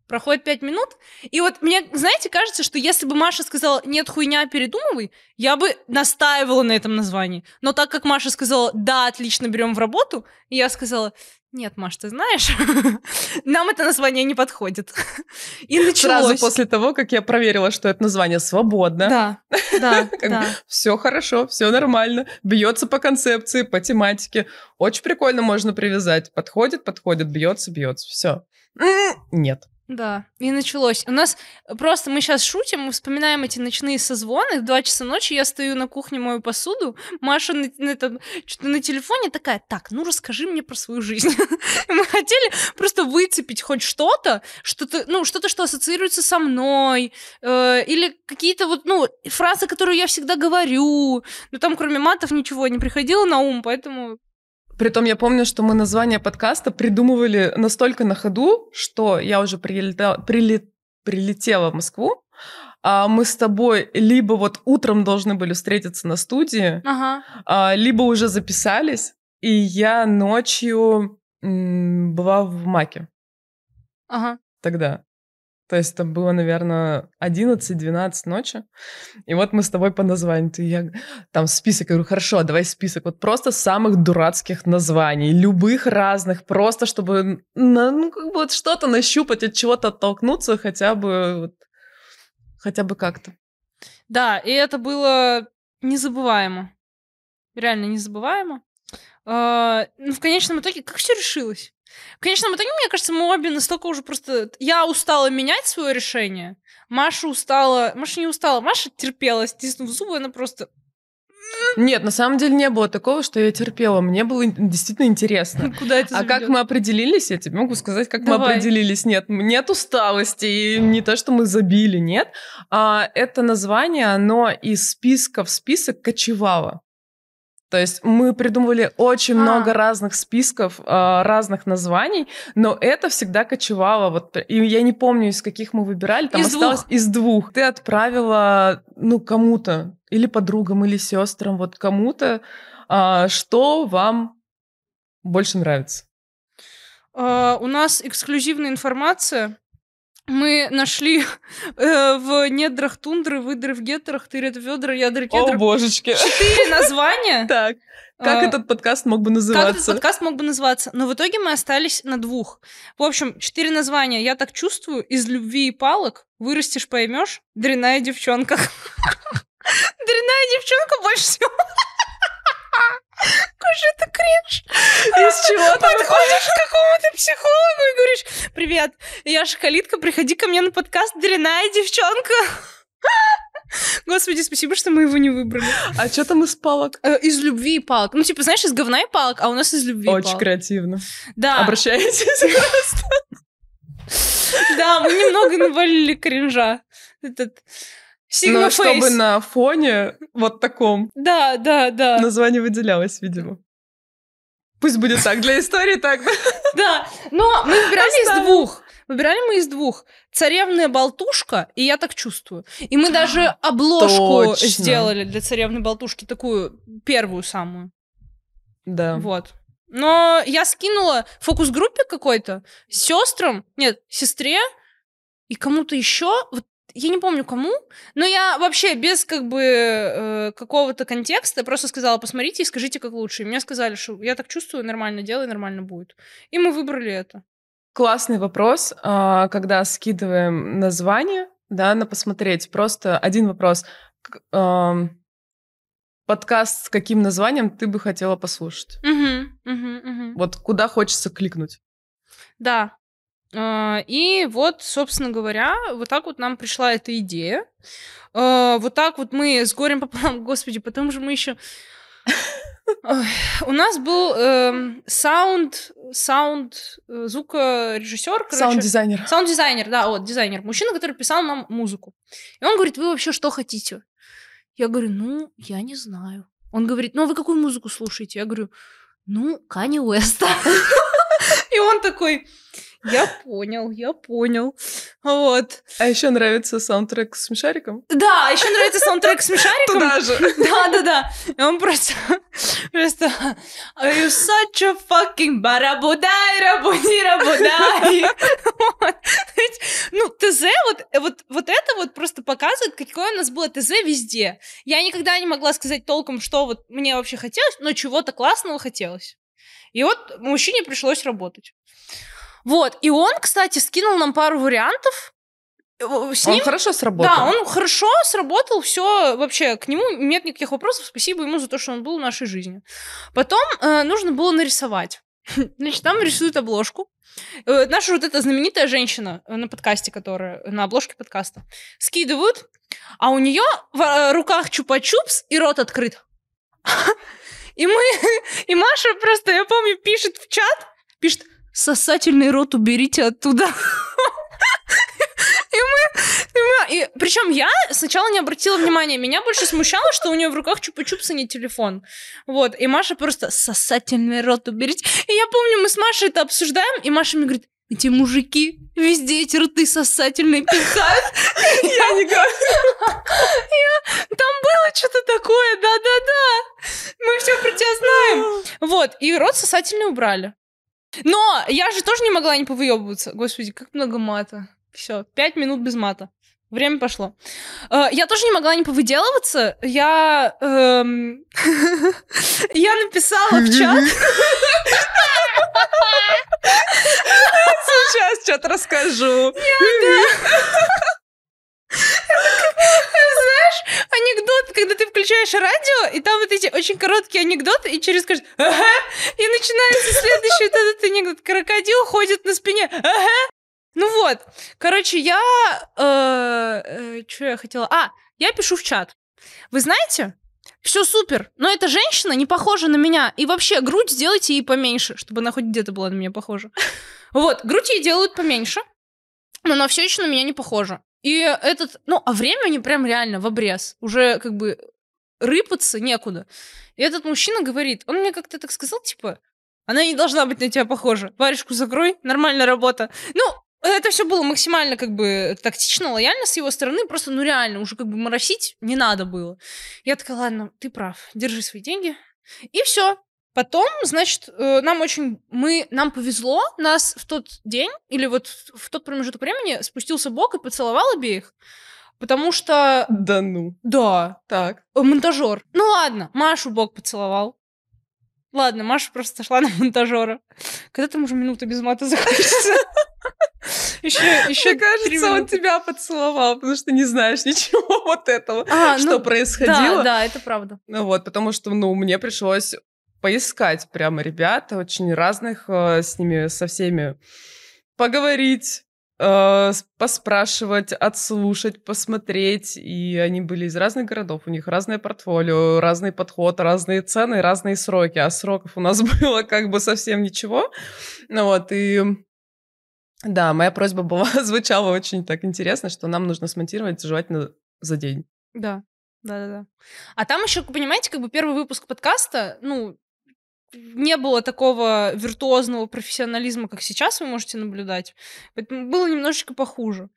[SPEAKER 1] Проходит пять минут, и вот мне, знаете, кажется, что если бы Маша сказала «нет, хуйня, передумывай», я бы настаивала на этом названии. Но так как Маша сказала «да, отлично, берем в работу», я сказала «нет, Маш, ты знаешь, нам это название не подходит». И началось.
[SPEAKER 2] Сразу после того, как я проверила, что это название свободно.
[SPEAKER 1] Да, да, да.
[SPEAKER 2] Все хорошо, все нормально, бьется по концепции, по тематике. Очень прикольно можно привязать. Подходит, подходит, бьется, бьется. Все. Нет.
[SPEAKER 1] Да, и началось. У нас просто мы сейчас шутим, мы вспоминаем эти ночные созвоны. В 2 часа ночи я стою на кухне, мою посуду, Маша на, на, этом, что-то на телефоне такая, так, ну расскажи мне про свою жизнь. мы хотели просто выцепить хоть что-то, что-то, ну, что-то, что ассоциируется со мной, э, или какие-то вот, ну, фразы, которые я всегда говорю. Но там кроме матов ничего не приходило на ум, поэтому
[SPEAKER 2] Притом я помню, что мы название подкаста придумывали настолько на ходу, что я уже прилетела, прилет, прилетела в Москву, а мы с тобой либо вот утром должны были встретиться на студии,
[SPEAKER 1] ага.
[SPEAKER 2] а, либо уже записались, и я ночью м, была в Маке
[SPEAKER 1] Ага.
[SPEAKER 2] тогда. То есть там было, наверное, 11-12 ночи. И вот мы с тобой по названию. Ты, я, там список. Я говорю, хорошо, давай список. Вот просто самых дурацких названий. Любых разных. Просто чтобы на, ну, как бы вот что-то нащупать, от чего-то оттолкнуться хотя бы вот, хотя бы как-то.
[SPEAKER 1] Да, и это было незабываемо. Реально незабываемо. А, ну, в конечном итоге, как все решилось? В конечном итоге, мне кажется, мы обе настолько уже просто... Я устала менять свое решение. Маша устала... Маша не устала. Маша терпела, стиснув зубы, она просто...
[SPEAKER 2] Нет, на самом деле не было такого, что я терпела. Мне было действительно интересно.
[SPEAKER 1] Куда это
[SPEAKER 2] А как мы определились, я тебе могу сказать, как мы
[SPEAKER 1] Давай.
[SPEAKER 2] определились. Нет, нет усталости, и не то, что мы забили, нет. А, это название, оно из списка в список кочевало. То есть мы придумывали очень
[SPEAKER 1] А.
[SPEAKER 2] много разных списков, а, разных названий, но это всегда кочевало. Вот, и я не помню, из каких мы выбирали. Там
[SPEAKER 1] Из
[SPEAKER 2] осталось
[SPEAKER 1] двух.
[SPEAKER 2] из двух. Ты отправила, ну, кому-то, или подругам, или сестрам, вот кому-то, а, что вам больше нравится.
[SPEAKER 1] А, у нас эксклюзивная информация. Мы нашли э, в недрах тундры, выдры в гетерах, тырят ведра, ядры
[SPEAKER 2] О,
[SPEAKER 1] кедры.
[SPEAKER 2] божечки.
[SPEAKER 1] Четыре названия.
[SPEAKER 2] Так, как
[SPEAKER 1] А,
[SPEAKER 2] этот подкаст мог бы
[SPEAKER 1] Как этот
[SPEAKER 2] называться?
[SPEAKER 1] подкаст мог бы называться? Но в итоге мы остались на двух. В общем, четыре названия. Я так чувствую. Из любви и палок. Вырастешь, поймешь. Дрянная девчонка. Дрянная девчонка больше всего. Какой же это кринж.
[SPEAKER 2] Из чего ты
[SPEAKER 1] Подходишь к какому-то психологу и говоришь, привет, я Шоколитка, приходи ко мне на подкаст «Дрянная девчонка». Господи, спасибо, что мы его не выбрали.
[SPEAKER 2] А что там из палок?
[SPEAKER 1] Э, Из любви и палок. Ну, типа, знаешь, из говна и палок, а у нас из любви
[SPEAKER 2] Очень
[SPEAKER 1] палок.
[SPEAKER 2] креативно.
[SPEAKER 1] Да,
[SPEAKER 2] Обращайтесь.
[SPEAKER 1] да, мы немного навалили кринжа. Этот Sigma
[SPEAKER 2] Ну, чтобы
[SPEAKER 1] Face.
[SPEAKER 2] на фоне вот таком
[SPEAKER 1] Да, да, да.
[SPEAKER 2] название выделялось, видимо. Пусть будет так, для истории так.
[SPEAKER 1] Да, но мы выбирали из двух. Выбирали мы из двух. Царевная болтушка, и я так чувствую. И мы даже обложку
[SPEAKER 2] Точно.
[SPEAKER 1] сделали для царевной болтушки, такую первую самую.
[SPEAKER 2] Да.
[SPEAKER 1] Вот. Но я скинула фокус-группе какой-то, сестрам, нет, сестре и кому-то еще. Вот я не помню кому, но я вообще без как бы э, какого-то контекста просто сказала, посмотрите и скажите, как лучше. И мне сказали, что я так чувствую, нормально делай, нормально будет. И мы выбрали это.
[SPEAKER 2] Классный вопрос, а, когда скидываем название, да, на посмотреть. Просто один вопрос. Подкаст с каким названием ты бы хотела послушать?
[SPEAKER 1] Мгм, мгм, мгм.
[SPEAKER 2] Вот куда хочется кликнуть?
[SPEAKER 1] Да. А, И вот, собственно говоря, вот так вот нам пришла эта идея. А, Вот так вот мы с горем пополам, господи, потом же мы еще... У нас был эм, саунд, саунд, э, звукорежиссер.
[SPEAKER 2] Саунд-дизайнер.
[SPEAKER 1] Саунд-дизайнер, да, вот, дизайнер. Мужчина, который писал нам музыку. И он говорит, вы вообще что хотите? Я говорю, ну, я не знаю. Он говорит, ну, а вы какую музыку слушаете? Я говорю, ну, Кани Уэста. И он такой, я понял, я понял. Вот.
[SPEAKER 2] А еще нравится саундтрек с смешариком?
[SPEAKER 1] Да, еще нравится саундтрек с смешариком.
[SPEAKER 2] Туда же.
[SPEAKER 1] Да, да, да. И он просто, просто, are you such a fucking барабудай, рабуди, рабудай. Ну, ТЗ, вот, вот, вот это вот просто показывает, какое у нас было ТЗ везде. Я никогда не могла сказать толком, что вот мне вообще хотелось, но чего-то классного хотелось. И вот мужчине пришлось работать. Вот, и он, кстати, скинул нам пару вариантов. Э, С
[SPEAKER 2] Он
[SPEAKER 1] ним
[SPEAKER 2] хорошо сработал.
[SPEAKER 1] да, он хорошо сработал, все вообще к нему нет никаких вопросов. Спасибо ему за то, что он был в нашей жизни. Потом э, нужно было нарисовать. Значит, там рисуют обложку. Э, Наша вот эта знаменитая женщина э, на подкасте, которая на обложке подкаста, скидывают, а у нее в э, руках чупа-чупс и рот открыт. И мы, и Маша просто, я помню, пишет в чат, пишет, сосательный рот уберите оттуда. И мы, и мы- и причем я сначала не обратила внимания, меня больше смущало, что у нее в руках чупа-чупс, а не телефон. Вот, и Маша просто сосательный рот уберите. И я помню, мы с Машей это обсуждаем, и Маша мне говорит, эти мужики везде эти рты сосательные пихают.
[SPEAKER 2] Я не говорю.
[SPEAKER 1] Там было что-то такое, да-да-да. Мы все про тебя знаем. Вот, и рот сосательный убрали. Но я же тоже не могла не повыебываться. Господи, как много мата. Все, пять минут без мата. Время пошло. Э, Я тоже не могла не повыделываться. Я... эм, Я написала в чат.
[SPEAKER 2] Сейчас что-то расскажу.
[SPEAKER 1] Знаешь, анекдот, когда ты включаешь радио, и там вот эти очень короткие анекдоты, и через каждый «Ага», и начинается следующий этот анекдот. Крокодил ходит на спине «Ага». Ну вот, короче, я... что я хотела? А, я пишу в чат. Вы знаете, все супер, но эта женщина не похожа на меня. И вообще, грудь сделайте ей поменьше, чтобы она хоть где-то была на меня похожа. Вот, грудь ей делают поменьше, но она все еще на меня не похожа. И этот, ну, а времени прям реально в обрез. Уже как бы рыпаться некуда. И этот мужчина говорит, он мне как-то так сказал, типа, она не должна быть на тебя похожа. Варежку закрой, нормальная работа. Ну, это все было максимально как бы тактично, лояльно с его стороны, просто, ну реально, уже как бы моросить не надо было. Я такая, ладно, ты прав, держи свои деньги. И все. Потом, значит, э, нам очень, мы, нам повезло, нас в тот день, или вот в тот промежуток времени спустился Бог и поцеловал обеих, потому что,
[SPEAKER 2] Да ну.
[SPEAKER 1] да,
[SPEAKER 2] Так.
[SPEAKER 1] э, монтажер. Ну ладно, Машу Бог поцеловал. Ладно, Маша просто шла на монтажера. Когда там уже минута без мата закончится? Еще, еще
[SPEAKER 2] Мне кажется, он тебя поцеловал, потому что не знаешь ничего вот этого,
[SPEAKER 1] А,
[SPEAKER 2] что
[SPEAKER 1] ну,
[SPEAKER 2] происходило.
[SPEAKER 1] Да, да, это правда.
[SPEAKER 2] Ну вот, потому что, ну, мне пришлось поискать прямо ребят, очень разных, э, с ними со всеми поговорить, э, поспрашивать, отслушать, посмотреть. И они были из разных городов, у них разное портфолио, разный подход, разные цены, разные сроки. А сроков у нас было как бы совсем ничего. Ну вот, и... Да, моя просьба была, звучала очень так интересно, что нам нужно смонтировать желательно за день.
[SPEAKER 1] Да, да, да, да. А там еще, понимаете, как бы первый выпуск подкаста, ну, не было такого виртуозного профессионализма, как сейчас вы можете наблюдать. Поэтому было немножечко похуже.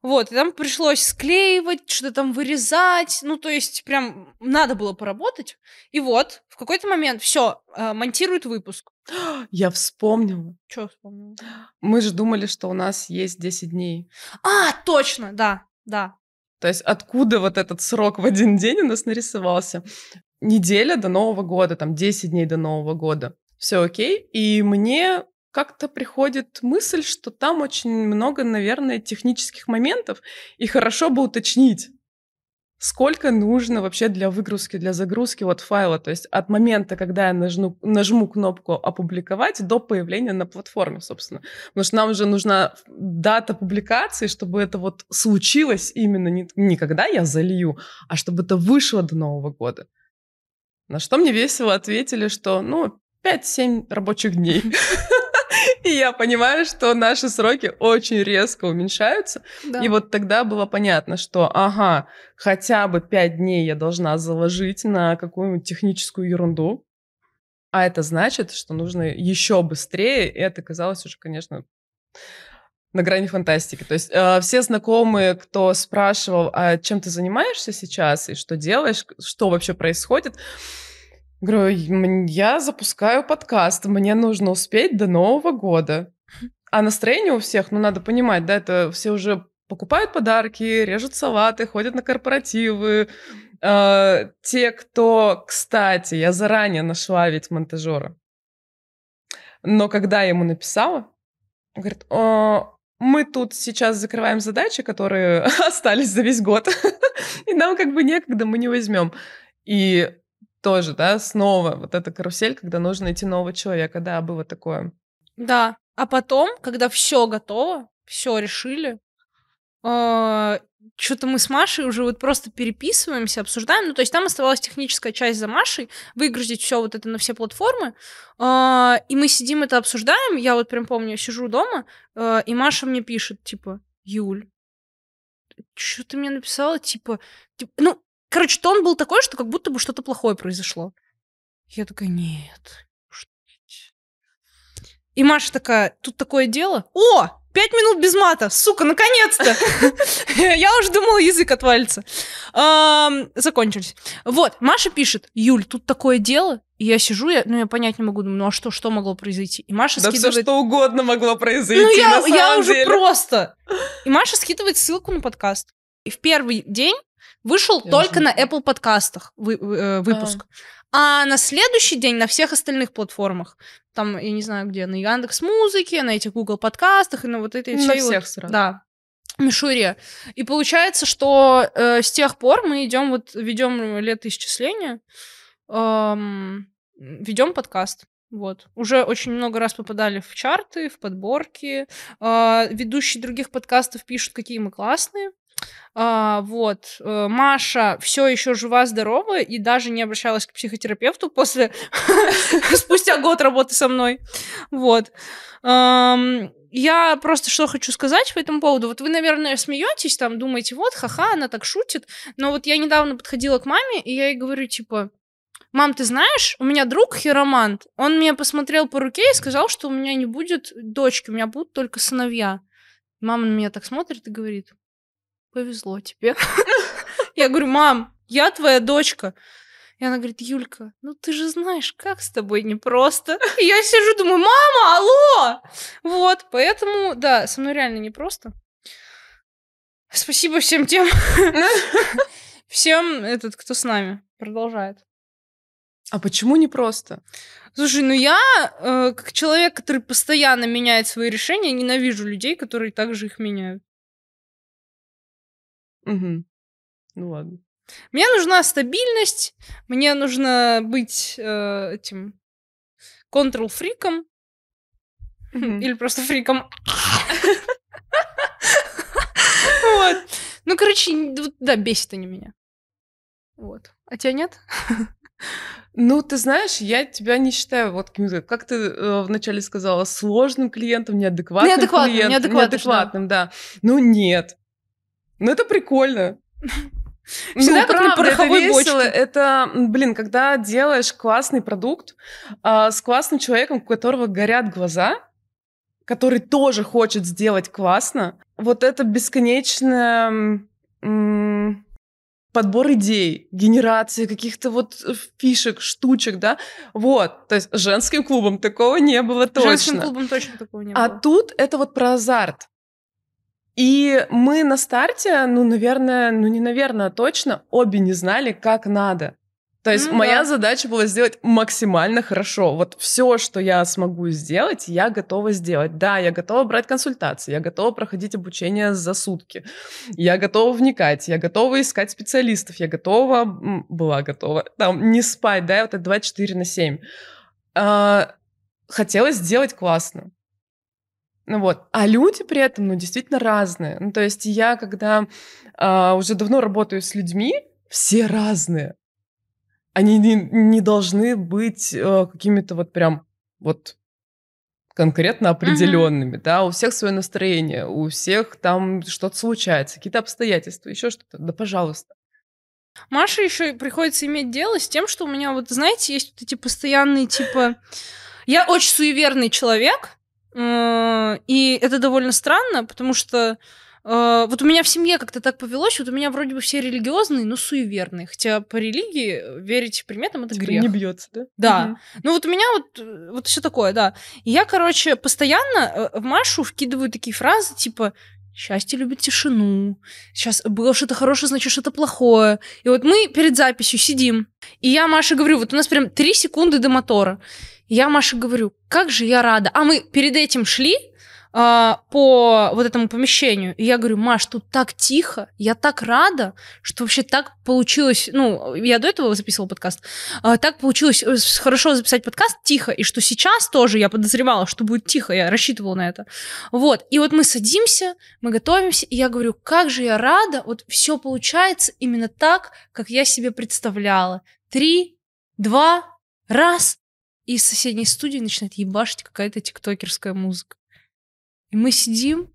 [SPEAKER 1] Вот, и там пришлось склеивать, что-то там вырезать. Ну, то есть, прям надо было поработать. И вот, в какой-то момент все, монтируют выпуск.
[SPEAKER 2] Я вспомнила.
[SPEAKER 1] Что вспомнила?
[SPEAKER 2] Мы же думали, что у нас есть 10 дней.
[SPEAKER 1] А, точно, да, да.
[SPEAKER 2] То есть откуда вот этот срок в один день у нас нарисовался? Неделя до Нового года, там 10 дней до Нового года. Все окей. И мне как-то приходит мысль, что там очень много, наверное, технических моментов, и хорошо бы уточнить, сколько нужно вообще для выгрузки, для загрузки вот файла. То есть от момента, когда я нажму, нажму кнопку «Опубликовать» до появления на платформе, собственно. Потому что нам уже нужна дата публикации, чтобы это вот случилось именно не, не когда я залью, а чтобы это вышло до Нового года. На что мне весело ответили, что, ну, 5-7 рабочих дней. И я понимаю, что наши сроки очень резко уменьшаются.
[SPEAKER 1] да.
[SPEAKER 2] И вот тогда было понятно, что, ага, хотя бы 5 дней я должна заложить на какую-нибудь техническую ерунду. А это значит, что нужно еще быстрее. И это казалось уже, конечно, на грани фантастики. То есть э, все знакомые, кто спрашивал, а чем ты занимаешься сейчас и что делаешь, что вообще происходит, говорю, «М, я запускаю подкаст, мне нужно успеть до Нового года. А настроение у всех, ну, надо понимать, да, это все уже покупают подарки, режут салаты, ходят на корпоративы. Э, те, кто, кстати, я заранее нашла ведь монтажера. Но когда я ему написала, он говорит, «О, мы тут сейчас закрываем задачи, которые остались за весь год, и нам как бы некогда, мы не возьмем. И тоже, да, снова вот эта карусель, когда нужно найти нового человека. Да, было такое.
[SPEAKER 1] Да. А потом, когда все готово, все решили, что-то мы с Машей уже вот просто переписываемся, обсуждаем. Ну, то есть там оставалась техническая часть за Машей, выгрузить все вот это на все платформы. А, и мы сидим это обсуждаем. Я вот прям помню, я сижу дома, а, и Маша мне пишет, типа, Юль, что ты мне написала? Типа, типа, ну, короче, тон был такой, что как будто бы что-то плохое произошло. Я такая, нет. И Маша такая, тут такое дело. О, Пять минут без мата. Сука, наконец-то! Я уже думала, язык отвалится. Закончились. Вот, Маша пишет, Юль, тут такое дело. И я сижу, я, ну, я понять не могу, думаю, ну а что, что могло произойти? И Маша
[SPEAKER 2] да
[SPEAKER 1] скидывает...
[SPEAKER 2] все что угодно могло произойти,
[SPEAKER 1] Ну, я,
[SPEAKER 2] на самом
[SPEAKER 1] я уже
[SPEAKER 2] деле.
[SPEAKER 1] просто... И Маша скидывает ссылку на подкаст. И в первый день вышел
[SPEAKER 2] Я
[SPEAKER 1] только на Apple подкастах вы- э, выпуск. А на следующий день на всех остальных платформах. Там, я не знаю где, на Яндекс Музыке, на этих Google подкастах и на вот этой
[SPEAKER 2] На
[SPEAKER 1] всей вот-
[SPEAKER 2] всех сразу.
[SPEAKER 1] Да. Мишуре. И получается, что э, с тех пор мы идем, вот ведем летоисчисления, ведем подкаст. Вот. Уже очень много раз попадали в чарты, в подборки. А, ведущие других подкастов пишут, какие мы классные. А, вот. Э, Маша все еще жива-здорова и даже не обращалась к психотерапевту после спустя год работы со мной. Вот. Я просто что хочу сказать по этому поводу. Вот вы, наверное, смеетесь, там думаете, вот, ха-ха, она так шутит. Но вот я недавно подходила к маме, и я ей говорю, типа, мам, ты знаешь, у меня друг хиромант, он меня посмотрел по руке и сказал, что у меня не будет дочки, у меня будут только сыновья. Мама на меня так смотрит и говорит, повезло тебе. Я говорю, мам, я твоя дочка. И она говорит, Юлька, ну ты же знаешь, как с тобой непросто. И я сижу, думаю, мама, алло! Вот, поэтому, да, со мной реально непросто. Спасибо всем тем, всем этот, кто с нами продолжает.
[SPEAKER 2] А почему не просто?
[SPEAKER 1] Слушай, ну я, э, как человек, который постоянно меняет свои решения, ненавижу людей, которые также их меняют.
[SPEAKER 2] Мгм. Ну ладно.
[SPEAKER 1] Мне нужна стабильность, мне нужно быть э, этим контрол-фриком
[SPEAKER 2] Мгм.
[SPEAKER 1] или просто фриком. Вот. Ну, короче, да, бесит они меня. Вот. А тебя нет?
[SPEAKER 2] Ну, ты знаешь, я тебя не считаю, вот как ты э, вначале сказала, сложным клиентом, неадекватным
[SPEAKER 1] Неадекватным,
[SPEAKER 2] клиентом.
[SPEAKER 1] неадекватным, да.
[SPEAKER 2] неадекватным, да. Ну, нет. Ну, это прикольно.
[SPEAKER 1] Всегда
[SPEAKER 2] ну,
[SPEAKER 1] как на
[SPEAKER 2] правда, это
[SPEAKER 1] пороховой
[SPEAKER 2] весело.
[SPEAKER 1] бочке.
[SPEAKER 2] Это, блин, когда делаешь классный продукт а, с классным человеком, у которого горят глаза, который тоже хочет сделать классно, вот это бесконечное м, подбор идей, генерации каких-то вот э, фишек, штучек, да, вот. То есть женским клубом такого не было точно.
[SPEAKER 1] Женским клубом точно такого не
[SPEAKER 2] А
[SPEAKER 1] было.
[SPEAKER 2] тут это вот про азарт. И мы на старте, ну, наверное, ну не наверное, а точно, обе не знали, как надо. То есть
[SPEAKER 1] Ну
[SPEAKER 2] моя
[SPEAKER 1] да.
[SPEAKER 2] задача была сделать максимально хорошо. Вот все, что я смогу сделать, я готова сделать. Да, я готова брать консультации, я готова проходить обучение за сутки, я готова вникать, я готова искать специалистов, я готова, была готова, там, не спать, да, вот это 24 на 7. А, хотелось сделать классно. Ну вот. А люди при этом, ну, действительно разные. Ну, то есть я, когда а, уже давно работаю с людьми, все разные. Они не, не должны быть э, какими-то вот прям вот конкретно определенными, да, у всех свое настроение, у всех там что-то случается, какие-то обстоятельства, еще что-то, да, пожалуйста.
[SPEAKER 1] Маше еще приходится иметь дело с тем, что у меня, вот, знаете, есть вот эти постоянные, типа... Я очень суеверный человек, э, и это довольно странно, потому что э, вот у меня в семье как-то так повелось, вот у меня вроде бы все религиозные, но суеверные, хотя по религии верить приметам это
[SPEAKER 2] Типа
[SPEAKER 1] грех.
[SPEAKER 2] не бьется, да?
[SPEAKER 1] Да.
[SPEAKER 2] Мгм.
[SPEAKER 1] Ну вот у меня вот, э, вот все такое, да. И я, короче, постоянно э, в Машу вкидываю такие фразы, типа «счастье любит тишину», «сейчас было что-то хорошее, значит что-то плохое». И вот мы перед записью сидим, и я Маше говорю, вот у нас прям три секунды до мотора. Я Маше говорю, как же я рада. А мы перед этим шли, а, по вот этому помещению. И я говорю, Маш, тут так тихо, я так рада, что вообще так получилось, ну, я до этого записывала подкаст, а, так получилось э, хорошо записать подкаст тихо, и что сейчас тоже я подозревала, что будет тихо, я рассчитывала на это. Вот, и вот мы садимся, мы готовимся, и я говорю, как же я рада, вот все получается именно так, как я себе представляла. Три, два, раз, и из соседней студии начинает ебашить какая-то тиктокерская музыка. И мы сидим,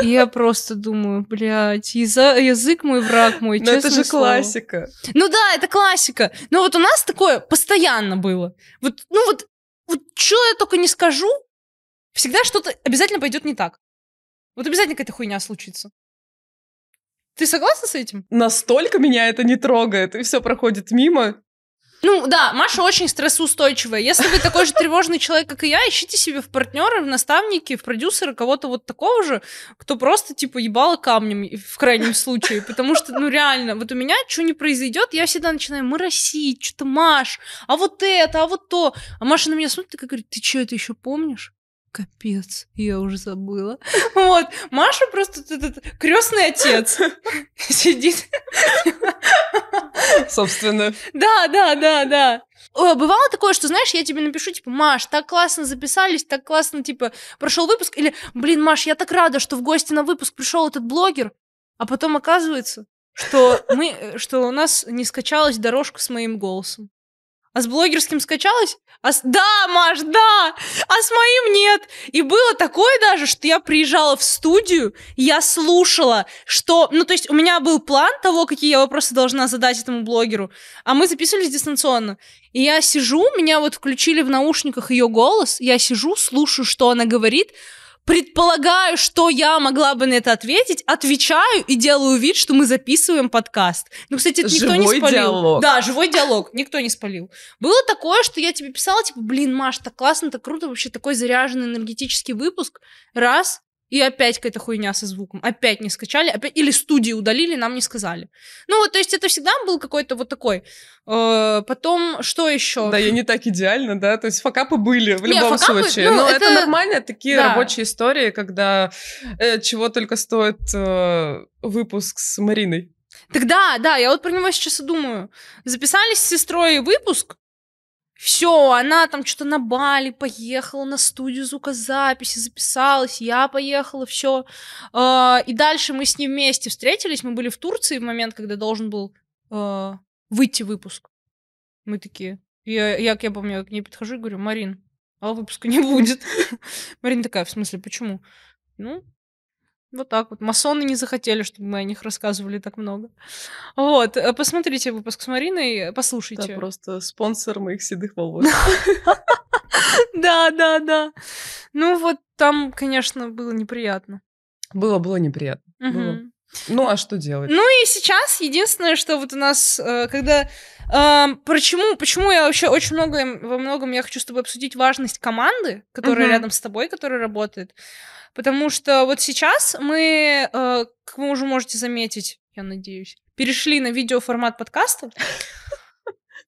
[SPEAKER 1] и я просто думаю, блядь, яза- язык мой, враг мой,
[SPEAKER 2] Но это
[SPEAKER 1] честное
[SPEAKER 2] же
[SPEAKER 1] слово.
[SPEAKER 2] классика.
[SPEAKER 1] Ну да, это классика. Но вот у нас такое постоянно было. Вот, ну вот, вот что я только не скажу, всегда что-то обязательно пойдет не так. Вот обязательно какая-то хуйня случится. Ты согласна с этим?
[SPEAKER 2] Настолько меня это не трогает, и все проходит мимо.
[SPEAKER 1] Ну да, Маша очень стрессоустойчивая. Если вы такой же тревожный человек, как и я, ищите себе в партнеры, в наставники, в продюсеры кого-то вот такого же, кто просто типа ебало камнем в крайнем случае. Потому что, ну реально, вот у меня что не произойдет, я всегда начинаю моросить, что-то Маш, а вот это, а вот то. А Маша на меня смотрит и говорит, ты что, это еще помнишь? Капец, я уже забыла. Вот, Маша просто этот крестный отец сидит
[SPEAKER 2] Собственно,
[SPEAKER 1] Да, да, да, да. О, бывало такое, что, знаешь, я тебе напишу, типа, Маш, так классно записались, так классно, типа, прошел выпуск, или, блин, Маш, я так рада, что в гости на выпуск пришел этот блогер, а потом оказывается, что мы, э, что у нас не скачалась дорожка с моим голосом. А с блогерским скачалась? А с... Да, Маш, да! А с моим нет! И было такое даже, что я приезжала в студию, я слушала, что... Ну, то есть у меня был план того, какие я вопросы должна задать этому блогеру, а мы записывались дистанционно. И я сижу, меня вот включили в наушниках ее голос, я сижу, слушаю, что она говорит, предполагаю, что я могла бы на это ответить, отвечаю и делаю вид, что мы записываем подкаст. Ну, кстати, это никто не
[SPEAKER 2] Живой
[SPEAKER 1] спалил.
[SPEAKER 2] диалог.
[SPEAKER 1] Да, живой диалог, никто не спалил. Было такое, что я тебе писала, типа, блин, Маш, так классно, так круто, вообще такой заряженный энергетический выпуск. Раз, и опять какая-то хуйня со звуком. Опять не скачали, опять или студии удалили, нам не сказали. Ну вот, то есть это всегда был какой-то вот такой. Э, потом, что еще?
[SPEAKER 2] да, я не так идеально, да, то есть факапы были в
[SPEAKER 1] Не,
[SPEAKER 2] любом
[SPEAKER 1] факапы,
[SPEAKER 2] случае.
[SPEAKER 1] ну,
[SPEAKER 2] Но это...
[SPEAKER 1] это-
[SPEAKER 2] нормально, такие
[SPEAKER 1] Да.
[SPEAKER 2] рабочие истории, когда э, чего только стоит э, выпуск с Мариной.
[SPEAKER 1] Тогда, да, я вот про него сейчас и думаю. Записались с сестрой выпуск, все, она там что-то на Бали поехала на студию звукозаписи, записалась, я поехала, все. И дальше мы с ней вместе встретились, мы были в Турции в момент, когда должен был э, выйти выпуск. Мы такие, я, я, я помню, я к ней подхожу и говорю, Марин, а выпуска не будет. Марина такая, в смысле, почему? Ну, вот так вот. Масоны не захотели, чтобы мы о них рассказывали так много. Вот, э, посмотрите выпуск с Мариной, послушайте.
[SPEAKER 2] Это просто спонсор моих седых волос.
[SPEAKER 1] Да, да, да. Ну вот там, конечно, было неприятно.
[SPEAKER 2] Было, было неприятно. Ну, а что делать?
[SPEAKER 1] Ну и сейчас единственное, что вот у нас, э, когда... эм, почему, почему я вообще очень много, во многом я хочу с тобой обсудить важность команды, которая
[SPEAKER 2] Мгм.
[SPEAKER 1] рядом с тобой, которая работает. Потому что вот сейчас мы, э, как вы уже можете заметить, я надеюсь, перешли на видеоформат подкаста.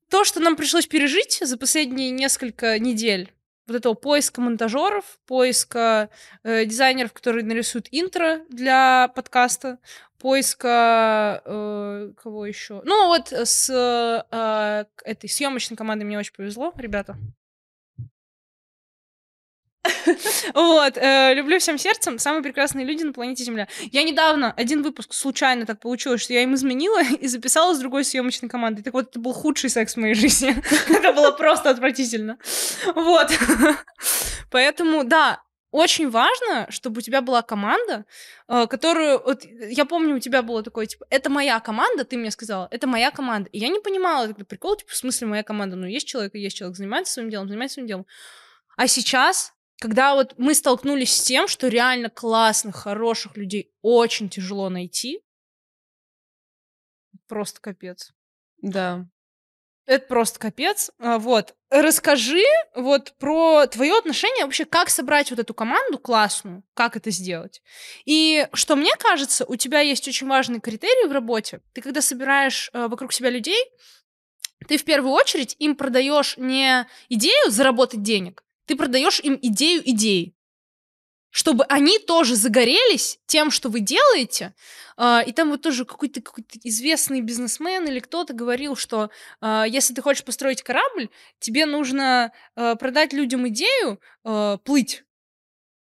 [SPEAKER 1] То, что нам пришлось пережить за последние несколько недель, вот этого поиска монтажеров, поиска э, дизайнеров, которые нарисуют интро для подкаста, поиска э, кого еще? Ну вот с э, этой съемочной командой мне очень повезло, ребята. Вот, э, люблю всем сердцем, самые прекрасные люди на планете Земля. Я недавно один выпуск случайно так получилось, что я им изменила и записала с другой съемочной командой. Так вот, это был худший секс в моей жизни. Это было просто отвратительно. Вот. Поэтому, да, очень важно, чтобы у тебя была команда, э, которую... Вот, я помню, у тебя было такое, типа, это моя команда, ты мне сказала, это моя команда. И я не понимала тогда прикол, типа, в смысле моя команда? Ну, есть человек, есть человек, занимается своим делом, занимается своим делом. А сейчас, когда вот мы столкнулись с тем, что реально классных, хороших людей очень тяжело найти, просто капец.
[SPEAKER 2] Да.
[SPEAKER 1] Это просто капец. А, Вот. Расскажи вот про твое отношение вообще, как собрать вот эту команду классную, как это сделать. И что мне кажется, у тебя есть очень важный критерий в работе. Ты когда собираешь э, вокруг себя людей, ты в первую очередь им продаешь не идею заработать денег, ты продаешь им идею идеи. Чтобы они тоже загорелись тем, что вы делаете. А, и там вот тоже какой-то какой известный бизнесмен или кто-то говорил, что а, если ты хочешь построить корабль, тебе нужно а, продать людям идею плыть.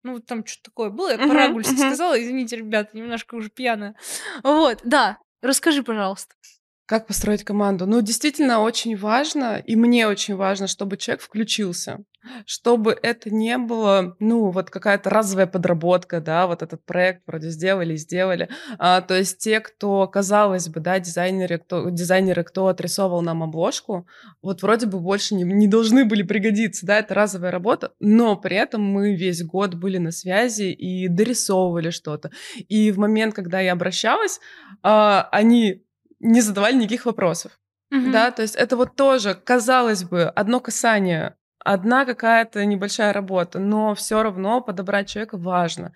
[SPEAKER 1] Ну, вот там что-то такое было. Я uh-huh, uh-huh. сказала. Извините, ребята, немножко уже пьяная. Вот, да. Расскажи, пожалуйста.
[SPEAKER 2] Как построить команду? Ну, действительно, очень важно, и мне очень важно, чтобы человек включился, чтобы это не было, ну, вот какая-то разовая подработка, да, вот этот проект вроде сделали, сделали. А, то есть те, кто, казалось бы, да, дизайнеры, кто, дизайнеры, кто отрисовывал нам обложку, вот вроде бы больше не, не должны были пригодиться, да, это разовая работа, но при этом мы весь год были на связи и дорисовывали что-то. И в момент, когда я обращалась, а, они не задавали никаких вопросов. Mm-hmm. Да, то есть это вот тоже, казалось бы, одно касание, одна какая-то небольшая работа, но все равно подобрать человека важно.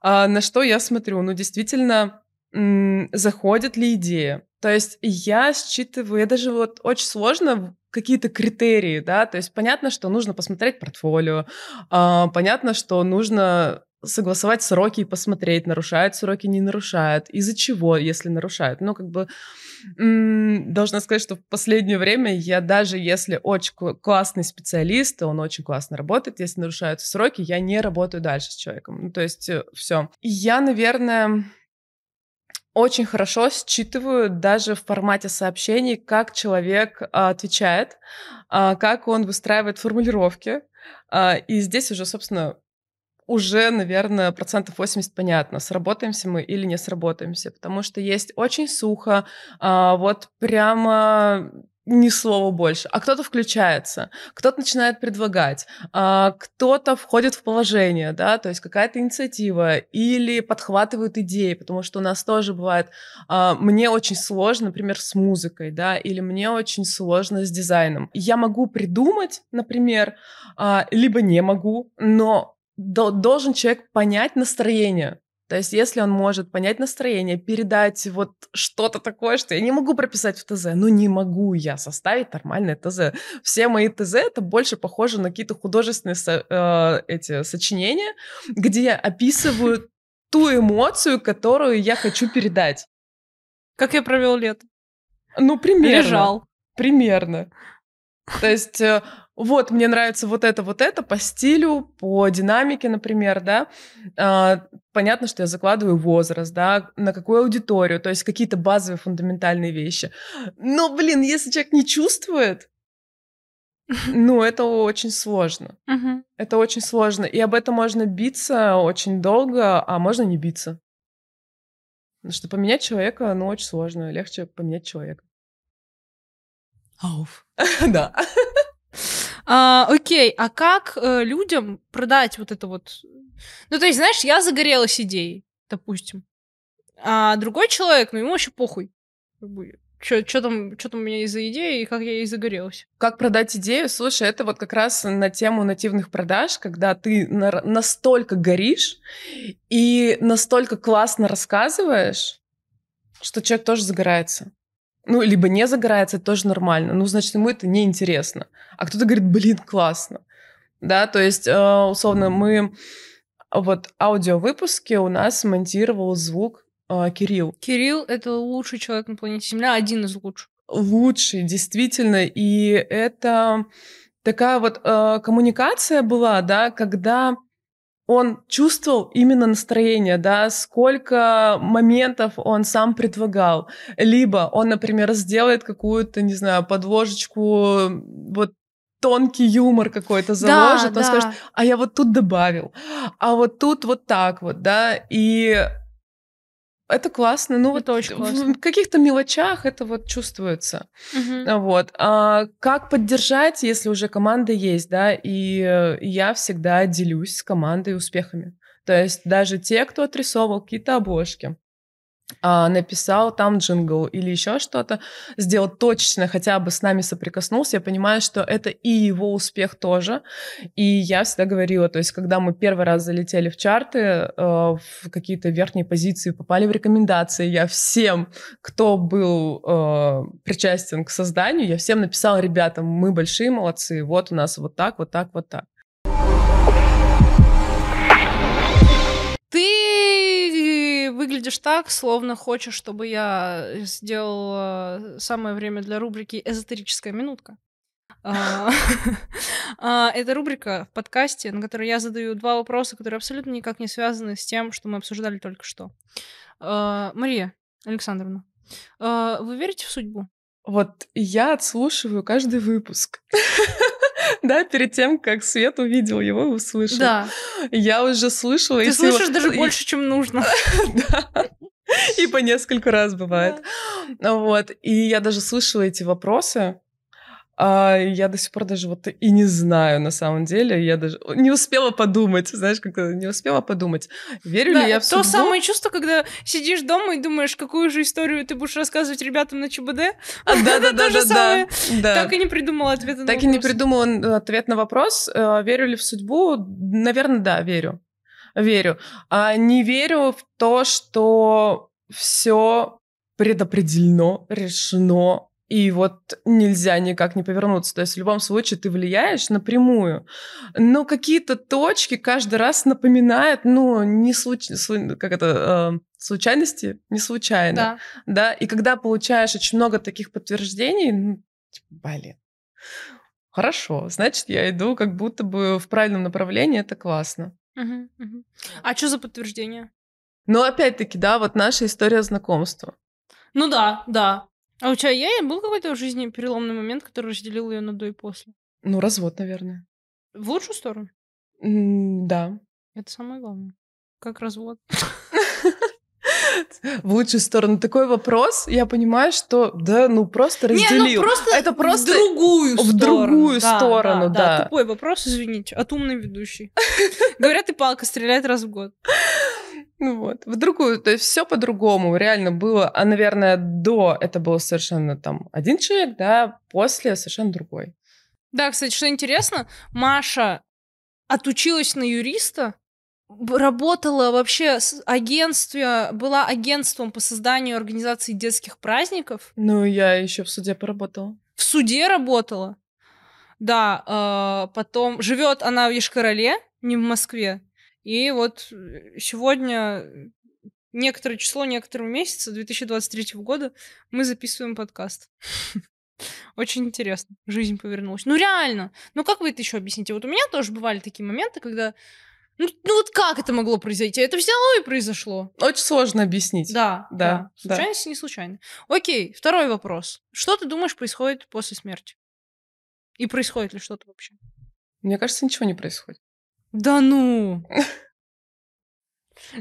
[SPEAKER 2] А, на что я смотрю? Ну, действительно, м- заходит ли идея? То есть я считываю, я даже вот очень сложно какие-то критерии, да, то есть понятно, что нужно посмотреть портфолио, а, понятно, что нужно согласовать сроки и посмотреть, нарушают сроки, не нарушают, из-за чего, если нарушают. Ну, как бы должна сказать, что в последнее время я даже если очень классный специалист, он очень классно работает, если нарушаются сроки, я не работаю дальше с человеком. Ну, то есть э, все. Я, наверное, очень хорошо считываю даже в формате сообщений, как человек а, отвечает, а, как он выстраивает формулировки. А, и здесь уже, собственно, уже, наверное, процентов 80 понятно, сработаемся мы или не сработаемся, потому что есть очень сухо, а, вот прямо ни слова больше. А кто-то включается, кто-то начинает предлагать, а, кто-то входит в положение, да, то есть какая-то инициатива или подхватывают идеи, потому что у нас тоже бывает, а, мне очень сложно, например, с музыкой, да, или мне очень сложно с дизайном. Я могу придумать, например, а, либо не могу, но должен человек понять настроение. То есть, если он может понять настроение, передать вот что-то такое, что я не могу прописать в ТЗ, ну не могу я составить нормальное ТЗ. Все мои ТЗ это больше похоже на какие-то художественные со, э, эти сочинения, где я описываю ту эмоцию, которую я хочу передать.
[SPEAKER 1] Как я провел лето?
[SPEAKER 2] Ну, примерно.
[SPEAKER 1] Лежал.
[SPEAKER 2] Примерно. То есть э, вот, мне нравится вот это, вот это по стилю, по динамике, например, да. А, понятно, что я закладываю возраст, да, на какую аудиторию, то есть какие-то базовые фундаментальные вещи. Но, блин, если человек не чувствует, ну, это очень сложно. Это очень сложно. И об этом можно биться очень долго, а можно не биться. Потому что поменять человека, ну, очень сложно. Легче поменять человека.
[SPEAKER 1] Ауф.
[SPEAKER 2] Да.
[SPEAKER 1] А, окей, а как э, людям продать вот это вот? Ну, то есть, знаешь, я загорелась идеей, допустим. А другой человек, ну, ему вообще похуй. Что там, что там у меня из-за идеи и как я ей загорелась?
[SPEAKER 2] Как продать идею? Слушай, это вот как раз на тему нативных продаж, когда ты на- настолько горишь и настолько классно рассказываешь, что человек тоже загорается ну, либо не загорается, это тоже нормально. Ну, значит, ему это неинтересно. А кто-то говорит, блин, классно. Да, то есть, э, условно, мы... Вот аудиовыпуски у нас монтировал звук э, Кирилл.
[SPEAKER 1] Кирилл — это лучший человек на планете Земля, один из лучших.
[SPEAKER 2] Лучший, действительно. И это такая вот э, коммуникация была, да, когда он чувствовал именно настроение, да, сколько моментов он сам предлагал. Либо он, например, сделает какую-то, не знаю, подложечку, вот тонкий юмор какой-то заложит, да, он да. скажет, а я вот тут добавил, а вот тут вот так вот, да, и это классно. Ну,
[SPEAKER 1] это
[SPEAKER 2] вот
[SPEAKER 1] очень классно.
[SPEAKER 2] В каких-то мелочах это вот чувствуется. Угу. Вот. А как поддержать, если уже команда есть, да? И э, я всегда делюсь с командой успехами. То есть даже те, кто отрисовывал какие-то обложки, написал там джингл или еще что-то, сделал точечно, хотя бы с нами соприкоснулся, я понимаю, что это и его успех тоже. И я всегда говорила, то есть когда мы первый раз залетели в чарты, э, в какие-то верхние позиции, попали в рекомендации, я всем, кто был э, причастен к созданию, я всем написала, ребята, мы большие молодцы, вот у нас вот так, вот так, вот так.
[SPEAKER 1] Выглядишь так, словно хочешь, чтобы я сделала самое время для рубрики «Эзотерическая минутка». А, а, Это рубрика в подкасте, на которой я задаю два вопроса, которые абсолютно никак не связаны с тем, что мы обсуждали только что. А, Мария Александровна, вы верите в судьбу?
[SPEAKER 2] Вот я отслушиваю каждый выпуск. Да, перед тем, как Свет увидел его и услышал.
[SPEAKER 1] Да.
[SPEAKER 2] Я уже слышала.
[SPEAKER 1] Ты слышишь даже больше, чем нужно.
[SPEAKER 2] Да. И по несколько раз бывает. Вот. И я даже слышала эти вопросы. А я до сих пор даже вот и не знаю, на самом деле. Я даже не успела подумать, знаешь, как не успела подумать. Верю
[SPEAKER 1] Да,
[SPEAKER 2] ли я в
[SPEAKER 1] то
[SPEAKER 2] судьбу?
[SPEAKER 1] самое чувство, когда сидишь дома и думаешь, какую же историю ты будешь рассказывать ребятам на ЧБД,
[SPEAKER 2] А, да, да, да,
[SPEAKER 1] То
[SPEAKER 2] да,
[SPEAKER 1] так и не придумала ответа на
[SPEAKER 2] Так и не
[SPEAKER 1] вопрос.
[SPEAKER 2] придумала ответ на вопрос, э, верю ли в судьбу. Наверное, да, верю. Верю. А не верю в то, что все предопределено, решено, и вот нельзя никак не повернуться. То есть в любом случае ты влияешь напрямую. Но какие-то точки каждый раз напоминают, ну, не случ... слу- как это, э, случайности, не случайно
[SPEAKER 1] Да.
[SPEAKER 2] да, и когда получаешь очень много таких подтверждений, ну, типа, блин, хорошо, значит, я иду как будто бы в правильном направлении, это классно.
[SPEAKER 1] Мгм, мгм. А что за подтверждение?
[SPEAKER 2] Но опять-таки, да, вот наша история знакомства.
[SPEAKER 1] Ну да, да. А у тебя е- был какой-то в жизни переломный момент, который разделил ее на до и после?
[SPEAKER 2] Ну, развод, наверное.
[SPEAKER 1] В лучшую сторону?
[SPEAKER 2] М, Да.
[SPEAKER 1] Это самое главное. Как развод.
[SPEAKER 2] В лучшую сторону. Такой вопрос, я понимаю, что, да, ну, просто
[SPEAKER 1] Не,
[SPEAKER 2] разделил.
[SPEAKER 1] ну просто,
[SPEAKER 2] Это просто
[SPEAKER 1] в другую
[SPEAKER 2] в
[SPEAKER 1] сторону.
[SPEAKER 2] другую
[SPEAKER 1] Да,
[SPEAKER 2] сторону, да.
[SPEAKER 1] Тупой вопрос, извините, от умной ведущей. Говорят, и палка стреляет раз в год.
[SPEAKER 2] Ну вот, в другую, то есть все по-другому реально было, а, наверное, до это был совершенно там один человек, да, после совершенно другой.
[SPEAKER 1] Да, кстати, что интересно, Маша отучилась на юриста, работала вообще с агентстве, была агентством по созданию организации детских праздников,
[SPEAKER 2] Ну, я еще в суде поработала.
[SPEAKER 1] в суде работала. Да, э, потом живет она в Ешкарале, не в Москве. И вот э, сегодня некоторое число некоторого месяца 2023 года мы записываем подкаст. Очень интересно. Жизнь повернулась. Ну реально. Ну как вы это еще объясните? Вот у меня тоже бывали такие моменты, когда ну, ну вот как это могло произойти? Это взяло и произошло.
[SPEAKER 2] Очень сложно объяснить.
[SPEAKER 1] Да,
[SPEAKER 2] Да,
[SPEAKER 1] да.
[SPEAKER 2] да.
[SPEAKER 1] Случайности не случайно. Окей, второй вопрос. Что ты думаешь происходит после смерти? И происходит ли что-то вообще?
[SPEAKER 2] Мне кажется, ничего не происходит.
[SPEAKER 1] Да ну!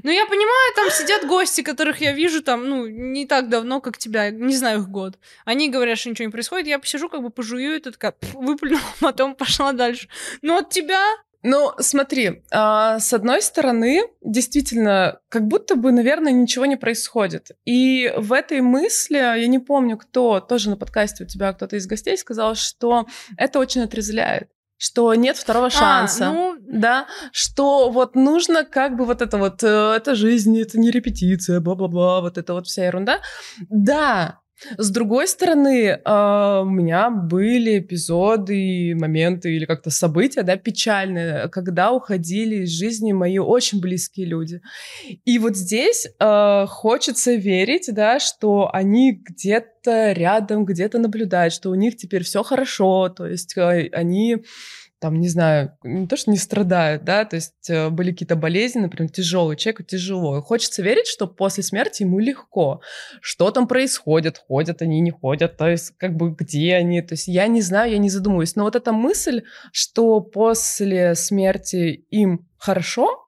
[SPEAKER 1] Ну, я понимаю, там сидят гости, которых я вижу там, ну, не так давно, как тебя, не знаю их год. Они говорят, что ничего не происходит, я посижу, как бы пожую, и «Пф», выплюнула, потом пошла дальше. Но от тебя...
[SPEAKER 2] Ну, смотри, а, с одной стороны, действительно, как будто бы, наверное, ничего не происходит. И в этой мысли, я не помню, кто, тоже на подкасте у тебя кто-то из гостей сказал, что это очень отрезвляет, что нет второго шанса.
[SPEAKER 1] А, ну,
[SPEAKER 2] да, что вот нужно как бы вот это вот, э, это жизнь, это не репетиция, бла-бла-бла, вот это вот вся ерунда. Да, с другой стороны, э, у меня были эпизоды, моменты или как-то события, да, печальные, когда уходили из жизни мои очень близкие люди. И вот здесь э, хочется верить, да, что они где-то рядом, где-то наблюдают, что у них теперь все хорошо, то есть э, они там, не знаю, не то, что не страдают, да, то есть э, были какие-то болезни, например, тяжелые, человеку тяжело. И хочется верить, что после смерти ему легко. Что там происходит, ходят они, не ходят, то есть как бы где они, то есть я не знаю, я не задумываюсь. Но вот эта мысль, что после смерти им хорошо,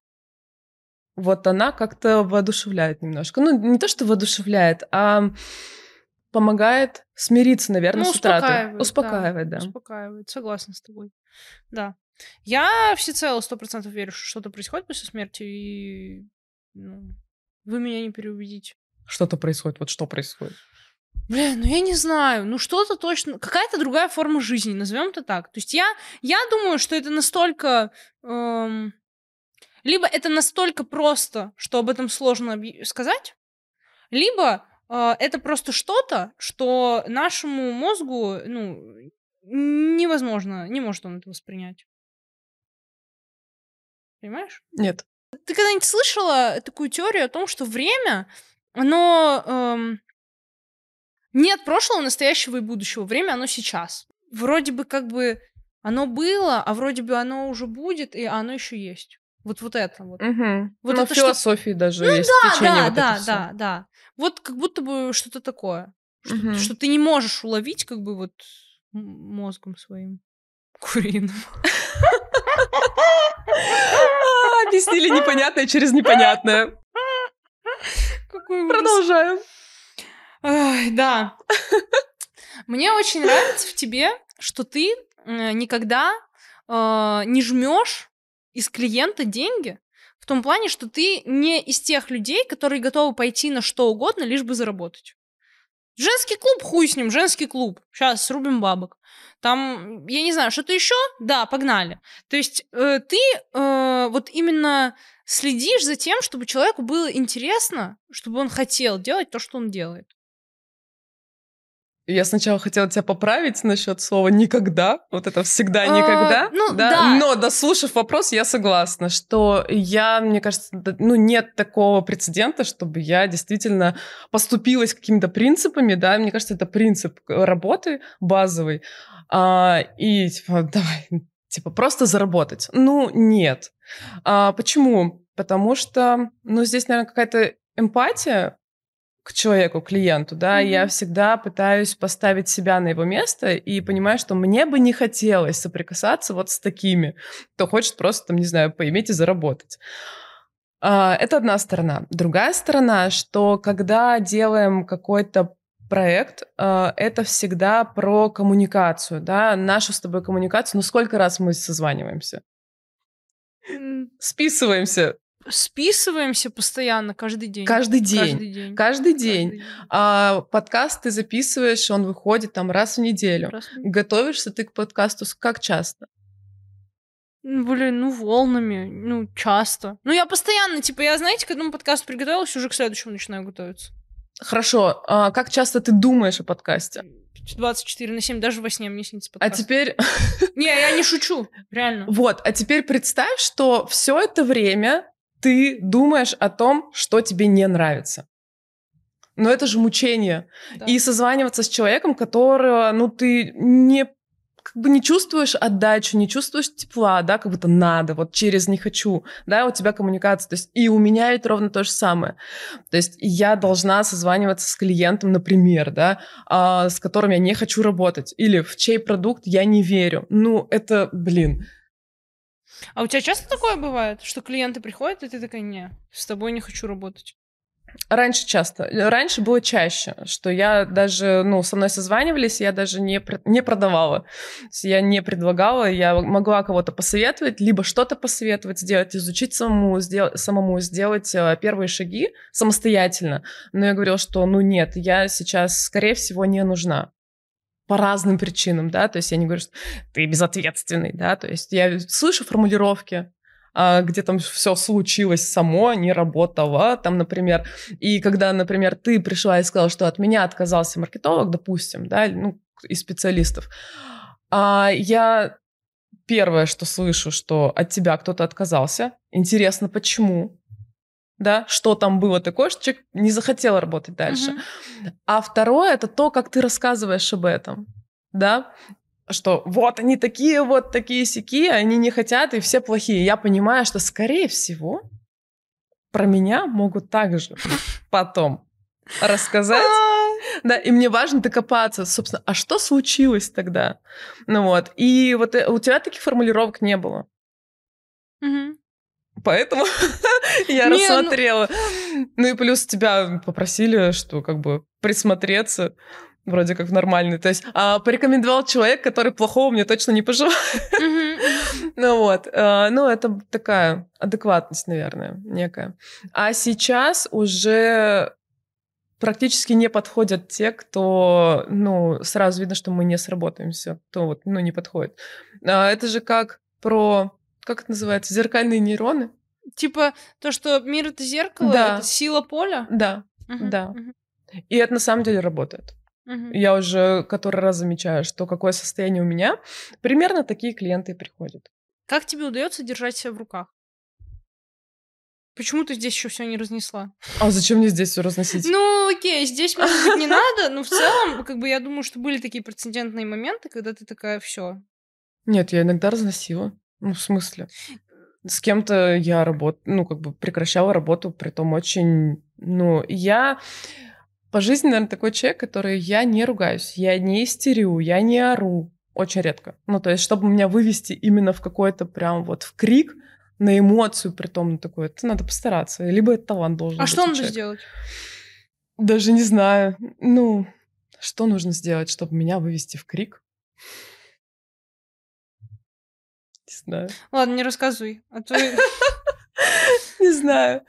[SPEAKER 2] вот она как-то воодушевляет немножко. Ну, не то, что воодушевляет, а помогает смириться, наверное,
[SPEAKER 1] ну,
[SPEAKER 2] с утратой.
[SPEAKER 1] успокаивает.
[SPEAKER 2] Успокаивает, да.
[SPEAKER 1] Успокаивает, согласна с тобой. Да. Я всецело сто процентов верю, что что-то происходит после смерти, и ну, вы меня не переубедите.
[SPEAKER 2] Что-то происходит. Вот что происходит?
[SPEAKER 1] Блин, ну я не знаю, ну что-то точно, какая-то другая форма жизни, назовем это так. То есть я, я думаю, что это настолько, эм, либо это настолько просто, что об этом сложно сказать, либо это просто что-то, что нашему мозгу, ну, невозможно, не может он это воспринять. Понимаешь?
[SPEAKER 2] Нет.
[SPEAKER 1] Ты когда-нибудь слышала такую теорию о том, что время, оно... эм, нет прошлого, настоящего и будущего. Время, оно сейчас. Вроде бы как бы оно было, а вроде бы оно уже будет, и оно еще есть. Вот, вот это вот.
[SPEAKER 2] Мгм.
[SPEAKER 1] Вот
[SPEAKER 2] Ну,
[SPEAKER 1] это
[SPEAKER 2] в
[SPEAKER 1] что-
[SPEAKER 2] философии даже есть
[SPEAKER 1] Да,
[SPEAKER 2] течение
[SPEAKER 1] да,
[SPEAKER 2] вот
[SPEAKER 1] да, да, да. Вот как будто бы что-то такое. Что,
[SPEAKER 2] Мгм.
[SPEAKER 1] что ты не можешь уловить как бы вот мозгом своим куриным.
[SPEAKER 2] А, Объяснили непонятное через непонятное. Продолжаем.
[SPEAKER 1] Да. Мне очень нравится в тебе, что ты э, никогда э, не жмешь из клиента деньги, в том плане, что ты не из тех людей, которые готовы пойти на что угодно, лишь бы заработать. Женский клуб, хуй с ним, женский клуб. Сейчас срубим бабок. Там, я не знаю, что-то еще? Да, погнали. То есть э, ты э, вот именно следишь за тем, чтобы человеку было интересно, чтобы он хотел делать то, что он делает.
[SPEAKER 2] Я сначала хотела тебя поправить насчет слова «никогда». Вот это всегда
[SPEAKER 1] А,
[SPEAKER 2] «никогда».
[SPEAKER 1] ну, да.
[SPEAKER 2] Но, дослушав вопрос, я согласна, что я, мне кажется, да, ну, нет такого прецедента, чтобы я действительно поступилась какими-то принципами, да, мне кажется, это принцип работы базовый, А, и, типа, давай, типа, просто заработать. Ну, нет. А, почему? Потому что, ну, здесь, наверное, какая-то эмпатия к человеку, клиенту, да,
[SPEAKER 1] Мгм.
[SPEAKER 2] я всегда пытаюсь поставить себя на его место и понимаю, что мне бы не хотелось соприкасаться вот с такими, кто хочет просто, там, не знаю, поиметь и заработать. А, Это одна сторона. Другая сторона, что когда делаем какой-то проект, а, это всегда про коммуникацию, да, нашу с тобой коммуникацию. Ну, сколько раз мы созваниваемся? Списываемся
[SPEAKER 1] Списываемся постоянно, каждый день.
[SPEAKER 2] каждый день.
[SPEAKER 1] Каждый день.
[SPEAKER 2] Каждый день.
[SPEAKER 1] Каждый
[SPEAKER 2] А подкаст ты записываешь, он выходит там раз в неделю.
[SPEAKER 1] Раз в
[SPEAKER 2] Готовишься ты к подкасту как часто?
[SPEAKER 1] Блин, ну волнами, ну часто. Ну я постоянно, типа, я, знаете, к одному подкасту приготовилась, уже к следующему начинаю готовиться.
[SPEAKER 2] Хорошо. А как часто ты думаешь о подкасте?
[SPEAKER 1] 24 на 7, даже во сне мне снится
[SPEAKER 2] А
[SPEAKER 1] подкаст.
[SPEAKER 2] теперь
[SPEAKER 1] Не, я не шучу, реально.
[SPEAKER 2] вот, а теперь представь, что все это время ты думаешь о том, что тебе не нравится. Но это же мучение.
[SPEAKER 1] Да.
[SPEAKER 2] И созваниваться с человеком, которого, ну, ты не как бы не чувствуешь отдачу, не чувствуешь тепла, да, как будто надо, вот через не хочу, да, у тебя коммуникация, то есть и у меня ведь ровно то же самое. То есть я должна созваниваться с клиентом, например, да, а, с которым я не хочу работать, или в чей продукт я не верю. Ну, это, блин,
[SPEAKER 1] А у тебя часто такое бывает, что клиенты приходят, и ты такая, не, с тобой не хочу работать?
[SPEAKER 2] Раньше часто. Раньше было чаще, что я даже, ну, со мной созванивались, я даже не, не продавала. Я не предлагала, я могла кого-то посоветовать, либо что-то посоветовать сделать, изучить самому, сдел- самому сделать э, первые шаги самостоятельно. Но я говорила, что, ну, нет, я сейчас, скорее всего, не нужна по разным причинам, да, то есть я не говорю, что ты безответственный, да, то есть я слышу формулировки, а, где там все случилось само, не работало, там, например, и когда, например, ты пришла и сказала, что от меня отказался маркетолог, допустим, да, ну, из специалистов, а я первое, что слышу, что от тебя кто-то отказался, интересно, почему, да, что там было такое, что человек не захотел работать дальше.
[SPEAKER 1] Мгм.
[SPEAKER 2] А второе это то, как ты рассказываешь об этом, да, что вот они такие, вот такие сики, они не хотят, и все плохие. Я понимаю, что, скорее всего, про меня могут также потом рассказать. Да, и мне важно докопаться, собственно, а что случилось тогда? Ну вот, и вот э, у тебя таких формулировок не было. Поэтому я
[SPEAKER 1] Не, ну-
[SPEAKER 2] рассмотрела. Ну и плюс тебя попросили, что как бы присмотреться вроде как нормальный. То есть а, порекомендовал человек, который плохого мне точно не пожелал.
[SPEAKER 1] Мгм.
[SPEAKER 2] Ну вот, а, ну это такая адекватность, наверное, некая. А сейчас уже практически не подходят те, кто, ну, сразу видно, что мы не сработаемся, кто вот, ну, не подходит. А, это же как про, как это называется, зеркальные нейроны?
[SPEAKER 1] Типа то, что мир это зеркало,
[SPEAKER 2] Да.
[SPEAKER 1] это сила поля.
[SPEAKER 2] Да,
[SPEAKER 1] Мгм,
[SPEAKER 2] да.
[SPEAKER 1] мгм,
[SPEAKER 2] и это на самом деле работает.
[SPEAKER 1] мгм.
[SPEAKER 2] Я уже который раз замечаю, что какое состояние у меня, примерно такие клиенты приходят.
[SPEAKER 1] Как тебе удается держать себя в руках? Почему ты здесь еще все не разнесла?
[SPEAKER 2] А зачем мне здесь все разносить?
[SPEAKER 1] Ну, окей, здесь, может быть, не надо, но в целом, как бы я думаю, что были такие прецедентные моменты, когда ты такая, все.
[SPEAKER 2] Нет, я иногда разносила. Ну, в смысле? С кем-то я работ... ну, как бы прекращала работу, при том очень... Ну, я по жизни, наверное, такой человек, который я не ругаюсь, я не истерю, я не ору. Очень редко. Ну, то есть, чтобы меня вывести именно в какой-то прям вот в крик, на эмоцию, при том на такое, это надо постараться. Либо это талант должен
[SPEAKER 1] А
[SPEAKER 2] быть
[SPEAKER 1] что
[SPEAKER 2] у
[SPEAKER 1] надо
[SPEAKER 2] человека.
[SPEAKER 1] сделать?
[SPEAKER 2] Даже не знаю. Ну, что нужно сделать, чтобы меня вывести в крик? Не знаю.
[SPEAKER 1] Ладно, не рассказывай. А то...
[SPEAKER 2] Не знаю.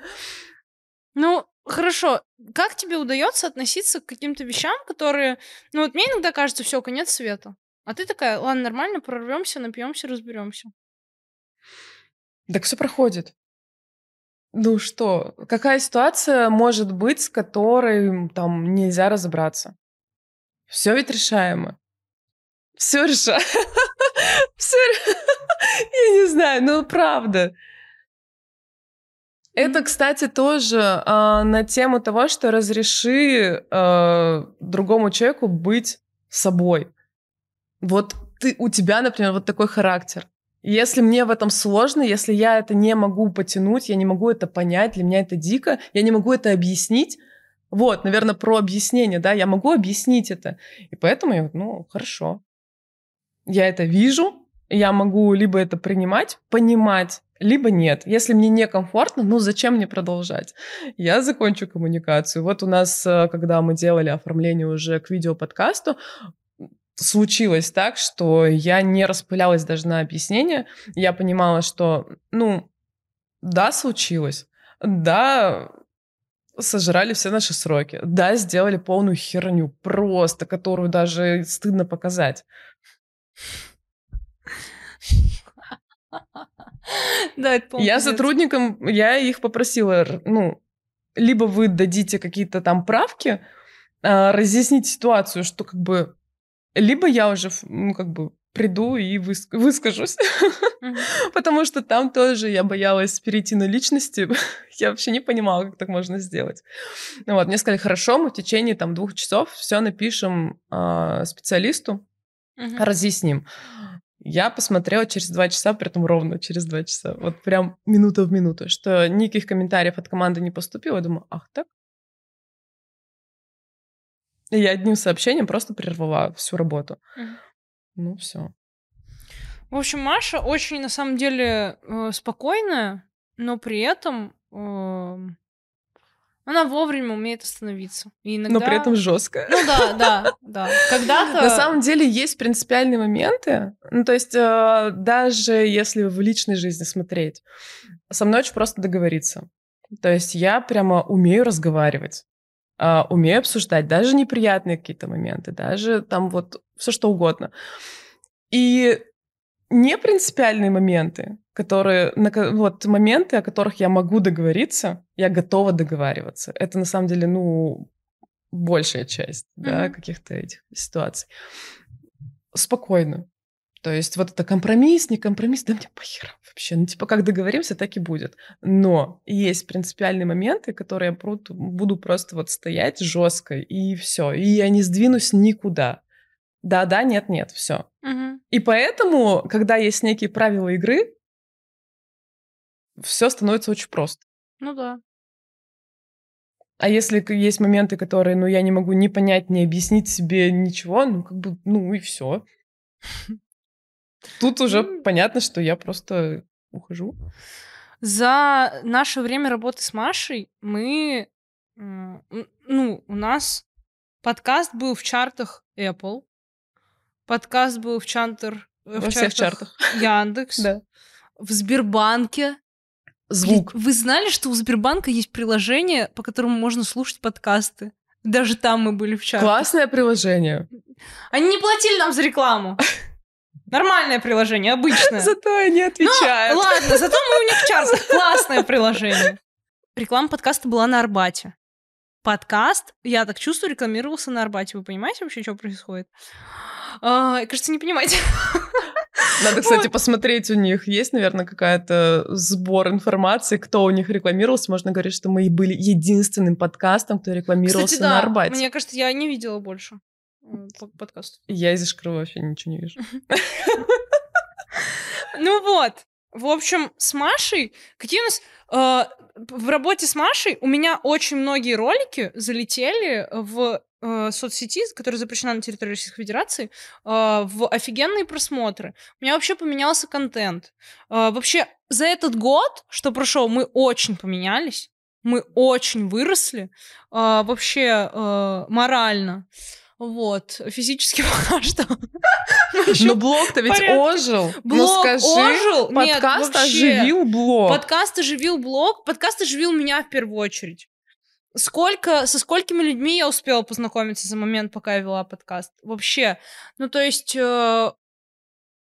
[SPEAKER 1] Ну, хорошо. Как тебе удается относиться к каким-то вещам, которые... Ну, вот мне иногда кажется, все, конец света. А ты такая, ладно, нормально, прорвемся, напьемся, разберемся.
[SPEAKER 2] Так все проходит. Ну что, какая ситуация может быть, с которой там нельзя разобраться? Все ведь решаемо. Все решаемо. Все... Я не знаю, ну правда. Это, кстати, тоже а, на тему того, что разреши а, другому человеку быть собой. Вот ты, у тебя, например, вот такой характер. Если мне в этом сложно, если я это не могу потянуть, я не могу это понять, для меня это дико, я не могу это объяснить. Вот, наверное, про объяснение, да, я могу объяснить это. И поэтому я, ну, хорошо. Я это вижу, я могу либо это принимать, понимать, либо нет. Если мне некомфортно, ну зачем мне продолжать? Я закончу коммуникацию. Вот у нас, э, когда мы делали оформление уже к видеоподкасту, случилось так, что я не распылялась даже на объяснение. Я понимала, что, ну, да, случилось. Да, сожрали все наши сроки. Да, сделали полную херню, просто, которую даже стыдно показать.
[SPEAKER 1] Да, это, по-моему,
[SPEAKER 2] Я сотрудникам, я их попросила, ну, либо вы дадите какие-то там правки, а, разъяснить ситуацию, что как бы, либо я уже, ну, как бы приду и выс- выскажусь,
[SPEAKER 1] Мгм.
[SPEAKER 2] потому что там тоже я боялась перейти на личности, я вообще не понимала, как так можно сделать. Ну Вот, мне сказали, хорошо, мы в течение там двух часов все напишем а, специалисту,
[SPEAKER 1] Мгм.
[SPEAKER 2] разъясним. Я посмотрела через два часа, при этом ровно через два часа. Вот прям минута в минуту, что никаких комментариев от команды не поступило. Я думаю, ах так? И я одним сообщением просто прервала всю работу.
[SPEAKER 1] Мгм.
[SPEAKER 2] Ну, все.
[SPEAKER 1] В общем, Маша очень, на самом деле, э, спокойная, но при этом эм, она вовремя умеет остановиться. И иногда...
[SPEAKER 2] Но при этом жестко.
[SPEAKER 1] Ну да, да, да. Когда-то...
[SPEAKER 2] На самом деле есть принципиальные моменты. Ну, то есть э, даже если в личной жизни смотреть, со мной очень просто договориться. То есть я прямо умею разговаривать, а, умею обсуждать даже неприятные какие-то моменты, даже там вот все что угодно. И не принципиальные моменты, которые, вот моменты, о которых я могу договориться, я готова договариваться. Это на самом деле, ну, большая часть, да,
[SPEAKER 1] Мгм.
[SPEAKER 2] каких-то этих ситуаций. Спокойно. То есть вот это компромисс, не компромисс, да мне похер вообще. Ну, типа, как договоримся, так и будет. Но есть принципиальные моменты, которые я буду просто вот стоять жестко, и все. И я не сдвинусь никуда. Да-да, нет-нет, все.
[SPEAKER 1] Мгм.
[SPEAKER 2] И поэтому, когда есть некие правила игры, все становится очень просто.
[SPEAKER 1] Ну да.
[SPEAKER 2] А если есть моменты, которые, ну, я не могу ни понять, ни объяснить себе ничего, ну, как бы, ну и все. Тут уже
[SPEAKER 1] М.
[SPEAKER 2] понятно, что я просто ухожу.
[SPEAKER 1] За наше время работы с Машей мы... Ну, у нас подкаст был в чартах Apple, подкаст был в, чантер, э,
[SPEAKER 2] Во всех чартах.
[SPEAKER 1] Яндекс,
[SPEAKER 2] Да.
[SPEAKER 1] в Сбербанке.
[SPEAKER 2] Звук.
[SPEAKER 1] Вы знали, что у Сбербанка есть приложение, по которому можно слушать подкасты? Даже там мы были в чартах.
[SPEAKER 2] Классное приложение.
[SPEAKER 1] Они не платили нам за рекламу. Нормальное приложение, обычное.
[SPEAKER 2] Зато они
[SPEAKER 1] Ну,
[SPEAKER 2] отвечают.
[SPEAKER 1] ладно, зато мы у них в чартах. Классное приложение. Реклама подкаста была на Арбате. Подкаст, я так чувствую, рекламировался на Арбате. Вы понимаете вообще, что происходит? А, кажется, не понимаете.
[SPEAKER 2] Надо, кстати, посмотреть у них. Есть, наверное, какая-то сбор информации, кто у них рекламировался. Можно говорить, что мы и были единственным подкастом, кто рекламировался
[SPEAKER 1] Кстати,
[SPEAKER 2] на
[SPEAKER 1] да.
[SPEAKER 2] Арбате.
[SPEAKER 1] Мне кажется, я не видела больше по- подкастов.
[SPEAKER 2] Я из Ишкрова вообще ничего не вижу.
[SPEAKER 1] Ну вот. В общем, с Машей, какие у нас... э, в работе с Машей у меня очень многие ролики залетели в э, соцсети, которая запрещена на территории Российской Федерации, э, в офигенные просмотры. У меня вообще поменялся контент. Э, вообще, за этот год, что прошел, мы очень поменялись. Мы очень выросли. э, вообще, э, морально. Вот. Физически пока что.
[SPEAKER 2] Но блог-то ведь ожил. Ну
[SPEAKER 1] Блог
[SPEAKER 2] скажи,
[SPEAKER 1] ожил? Нет,
[SPEAKER 2] подкаст
[SPEAKER 1] вообще.
[SPEAKER 2] оживил блог.
[SPEAKER 1] Подкаст оживил блог, подкаст оживил меня в первую очередь. Сколько, со сколькими людьми я успела познакомиться за момент, пока я вела подкаст? Вообще. Ну, то есть, э,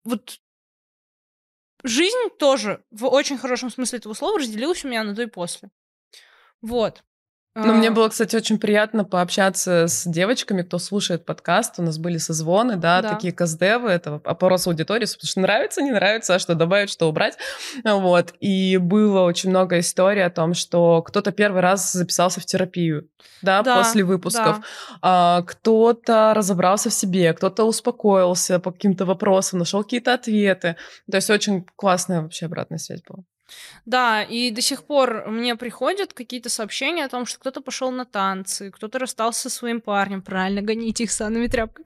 [SPEAKER 1] вот жизнь тоже в очень хорошем смысле этого слова разделилась у меня на до и после. Вот.
[SPEAKER 2] Но мне
[SPEAKER 1] А,
[SPEAKER 2] было, кстати, очень приятно пообщаться с девочками, кто слушает подкаст. У нас были созвоны, да,
[SPEAKER 1] Да.
[SPEAKER 2] такие каздевы, это опрос аудитории, потому что нравится, не нравится, а что добавить, что убрать. Вот. И было очень много историй о том, что кто-то первый раз записался в терапию, да,
[SPEAKER 1] Да,
[SPEAKER 2] после выпусков.
[SPEAKER 1] да.
[SPEAKER 2] А, кто-то разобрался в себе, кто-то успокоился по каким-то вопросам, нашел какие-то ответы. То есть очень классная вообще обратная связь была.
[SPEAKER 1] Да, и до сих пор мне приходят какие-то сообщения о том, что кто-то пошел на танцы, кто-то расстался со своим парнем. Правильно, гоните их санными тряпками.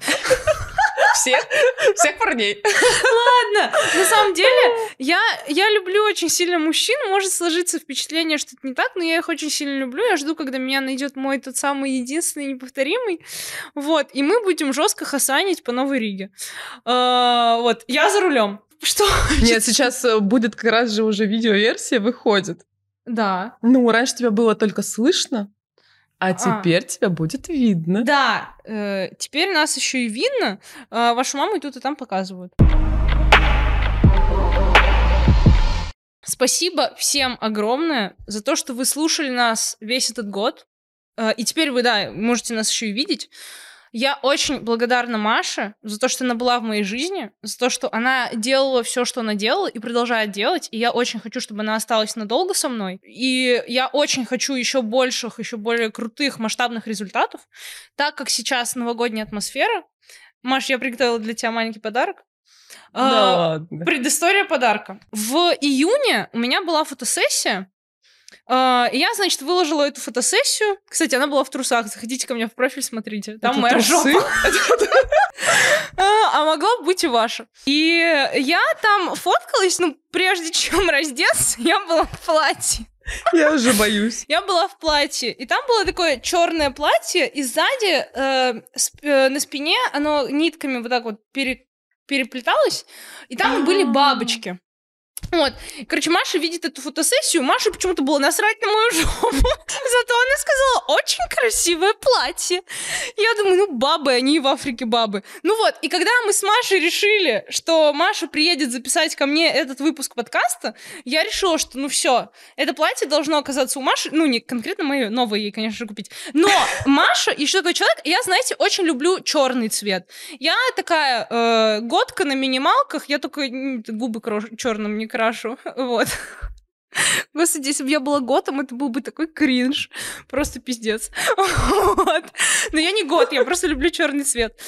[SPEAKER 2] Всех, всех парней.
[SPEAKER 1] Ладно, на самом деле, я, я люблю очень сильно мужчин. Может сложиться впечатление, что это не так, но я их очень сильно люблю. Я жду, когда меня найдет мой тот самый единственный неповторимый. Вот, и мы будем жестко хасанить по Новой Риге. А, вот, я за рулем. Что?
[SPEAKER 2] Нет, сейчас э, будет как раз же уже видеоверсия выходит.
[SPEAKER 1] Да.
[SPEAKER 2] Ну, раньше тебя было только слышно, а
[SPEAKER 1] А.
[SPEAKER 2] теперь тебя будет видно.
[SPEAKER 1] Да, э, теперь нас еще и видно. Э, вашу маму и тут и там показывают. Спасибо всем огромное за то, что вы слушали нас весь этот год. Э, и теперь вы, да, можете нас еще и видеть. Я очень благодарна Маше за то, что она была в моей жизни, за то, что она делала все, что она делала, и продолжает делать. И я очень хочу, чтобы она осталась надолго со мной. И я очень хочу еще больших, еще более крутых, масштабных результатов. Так как сейчас новогодняя атмосфера, Маш, я приготовила для тебя маленький подарок.
[SPEAKER 2] Да
[SPEAKER 1] А,
[SPEAKER 2] ладно.
[SPEAKER 1] Предыстория подарка. В июне у меня была фотосессия. А, я, значит, выложила эту фотосессию. Кстати, она была в трусах. Заходите ко мне в профиль, смотрите. Там
[SPEAKER 2] Это
[SPEAKER 1] моя
[SPEAKER 2] трусы?
[SPEAKER 1] жопа. А, а могла бы быть и ваша. И я там фоткалась, ну, прежде чем раздеться, я была в платье.
[SPEAKER 2] Я уже боюсь.
[SPEAKER 1] Я была в платье, и там было такое черное платье, и сзади э, сп- э, на спине оно нитками вот так вот пере- переплеталось, и там были
[SPEAKER 2] А.
[SPEAKER 1] бабочки. Вот. Короче, Маша видит эту фотосессию. Маше почему-то было насрать на мою жопу. Зато она сказала, очень красивое платье. Я думаю, ну, бабы, они в Африке бабы. Ну вот, и когда мы с Машей решили, что Маша приедет записать ко мне этот выпуск подкаста, я решила, что, ну, все, это платье должно оказаться у Маши, ну, не конкретно мое, новое ей, конечно же, купить. Но Маша еще такой человек, я, знаете, очень люблю черный цвет. Я такая э, годка на минималках, я только губы черным не крашу. Вот. Господи, если бы я была готом, это был бы такой кринж. Просто пиздец. Вот. Но я не гот, я просто люблю черный цвет.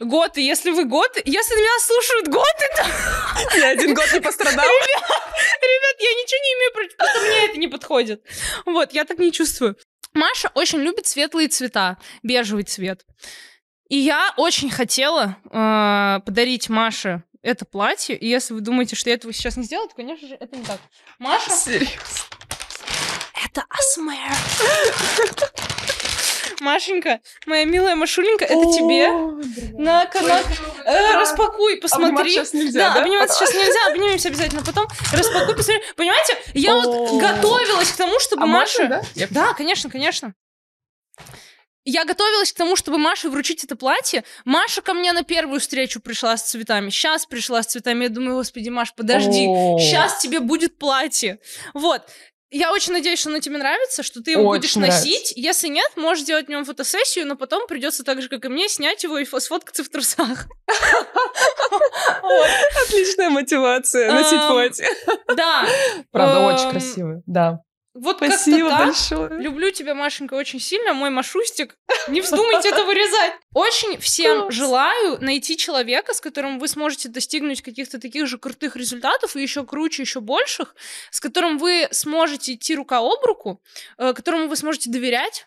[SPEAKER 1] Готы, если вы готы, если меня слушают готы, то,
[SPEAKER 2] Ни один год не пострадал.
[SPEAKER 1] ребят, я ничего не имею против, просто мне это не подходит. Вот, я так не чувствую. Маша очень любит светлые цвета, бежевый цвет. И я очень хотела э, подарить Маше это платье. И если вы думаете, что я этого сейчас не сделала, то, конечно же, это не так. Маша,
[SPEAKER 2] Серьезно.
[SPEAKER 1] это АСМР. Машенька, моя милая Машуленька, это тебе. На канал. Э, распакуй, посмотри.
[SPEAKER 2] Сейчас нельзя, да?
[SPEAKER 1] обниматься сейчас нельзя, обнимемся обязательно потом. Распакуй, посмотри. Понимаете, я вот готовилась к тому, чтобы
[SPEAKER 2] А
[SPEAKER 1] Маша...
[SPEAKER 2] Да,
[SPEAKER 1] конечно, конечно. Я готовилась к тому, чтобы Маше вручить это платье. Маша ко мне на первую встречу пришла с цветами. Сейчас пришла с цветами. Я думаю, господи, Маш, подожди. Сейчас тебе будет платье. Вот. Я очень надеюсь, что оно тебе нравится, что ты его
[SPEAKER 2] Очень
[SPEAKER 1] будешь
[SPEAKER 2] нравится.
[SPEAKER 1] носить. Если нет, можешь сделать в нем фотосессию, но потом придется так же, как и мне, снять его и фо- сфоткаться в трусах.
[SPEAKER 2] Отличная мотивация носить
[SPEAKER 1] Ам,
[SPEAKER 2] платье.
[SPEAKER 1] Да.
[SPEAKER 2] Правда,
[SPEAKER 1] Эм,
[SPEAKER 2] очень красиво. Да.
[SPEAKER 1] Вот
[SPEAKER 2] Спасибо
[SPEAKER 1] как-то так.
[SPEAKER 2] большое.
[SPEAKER 1] Люблю тебя, Машенька, очень сильно. Мой Машустик. Не вздумайте это вырезать. Очень всем желаю найти человека, с которым вы сможете достигнуть каких-то таких же крутых результатов и еще круче, еще больших, с которым вы сможете идти рука об руку, э, которому вы сможете доверять,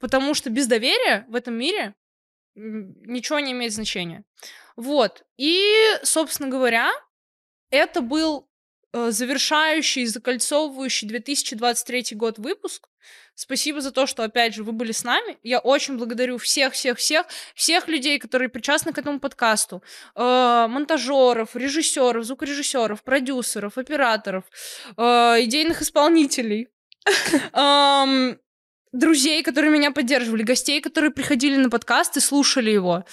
[SPEAKER 1] потому что без доверия в этом мире ничего не имеет значения. Вот. И, собственно говоря, это был завершающий, закольцовывающий 2023 год выпуск. Спасибо за то, что, опять же, вы были с нами. Я очень благодарю всех-всех-всех, всех людей, которые причастны к этому подкасту. Э, монтажеров, режиссеров, звукорежиссеров, продюсеров, операторов, э, идейных исполнителей. Друзей, которые меня поддерживали, гостей, которые приходили на подкаст и слушали его,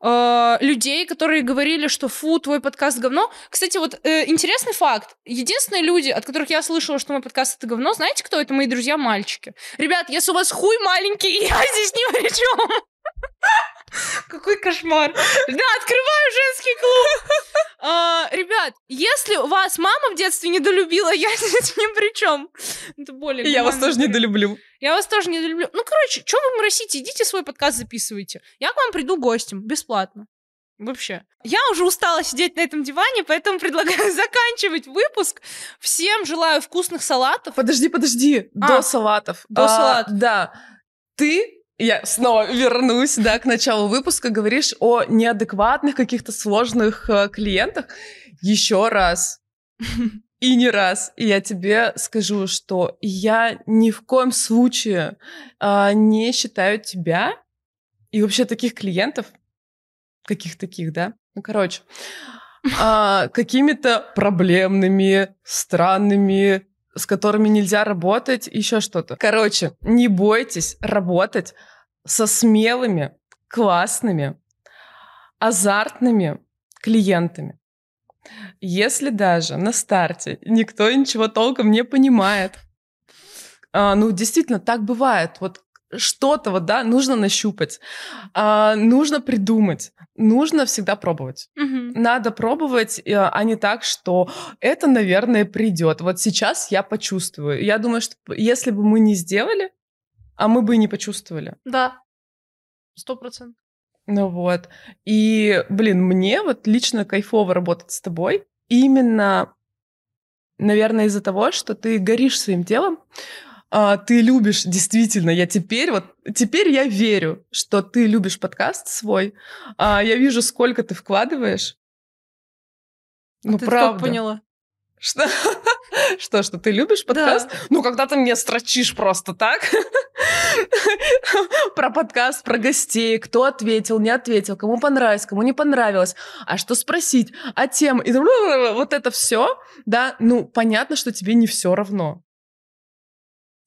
[SPEAKER 1] э, людей, которые говорили, что фу, твой подкаст говно. Кстати, вот э, интересный факт. Единственные люди, от которых я слышала, что мой подкаст это говно, знаете, кто это? Мои друзья-мальчики. Ребят, если у вас хуй маленький, я здесь ни при чем. Какой кошмар. Да, открываю женский клуб. А, ребят, если вас мама в детстве недолюбила, я здесь ни при чем. Это более
[SPEAKER 2] Я вас тоже недолюблю.
[SPEAKER 1] Я вас тоже не люблю. Ну, короче, что вы моросите? Идите свой подкаст записывайте. Я к вам приду гостем, бесплатно. Вообще. Я уже устала сидеть на этом диване, поэтому предлагаю заканчивать выпуск. Всем желаю вкусных салатов.
[SPEAKER 2] Подожди, подожди.
[SPEAKER 1] А,
[SPEAKER 2] До салатов.
[SPEAKER 1] до
[SPEAKER 2] А,
[SPEAKER 1] салатов.
[SPEAKER 2] Да. Ты, я снова вернусь, да, к началу выпуска, говоришь о неадекватных каких-то сложных э, клиентах. Еще раз. И не раз. И я тебе скажу, что я ни в коем случае а, не считаю тебя и вообще таких клиентов, каких таких, да? Ну, короче, а, какими-то проблемными, странными, с которыми нельзя работать, еще что-то. Короче, не бойтесь работать со смелыми, классными, азартными клиентами. Если даже на старте никто ничего толком не понимает, а, ну, действительно, так бывает. Вот что-то вот, да, нужно нащупать, а, нужно придумать, нужно всегда пробовать.
[SPEAKER 1] Мгм.
[SPEAKER 2] Надо пробовать, э, а не так, что это, наверное, придет. Вот сейчас я почувствую. Я думаю, что если бы мы не сделали, а мы бы и не почувствовали.
[SPEAKER 1] Да. Сто процентов.
[SPEAKER 2] Ну вот. И, блин, мне вот лично кайфово работать с тобой именно, наверное, из-за того, что ты горишь своим делом, а, ты любишь, действительно, я теперь вот, теперь я верю, что ты любишь подкаст свой, А, я вижу, сколько ты вкладываешь. Ну,
[SPEAKER 1] А Ты
[SPEAKER 2] правда.
[SPEAKER 1] как поняла?
[SPEAKER 2] Что? Что, что ты любишь подкаст? Ну, когда ты мне строчишь просто так про подкаст, про гостей, кто ответил, не ответил, кому понравилось, кому не понравилось, а что спросить, а тем, и вот это все, да, ну, понятно, что тебе не все равно.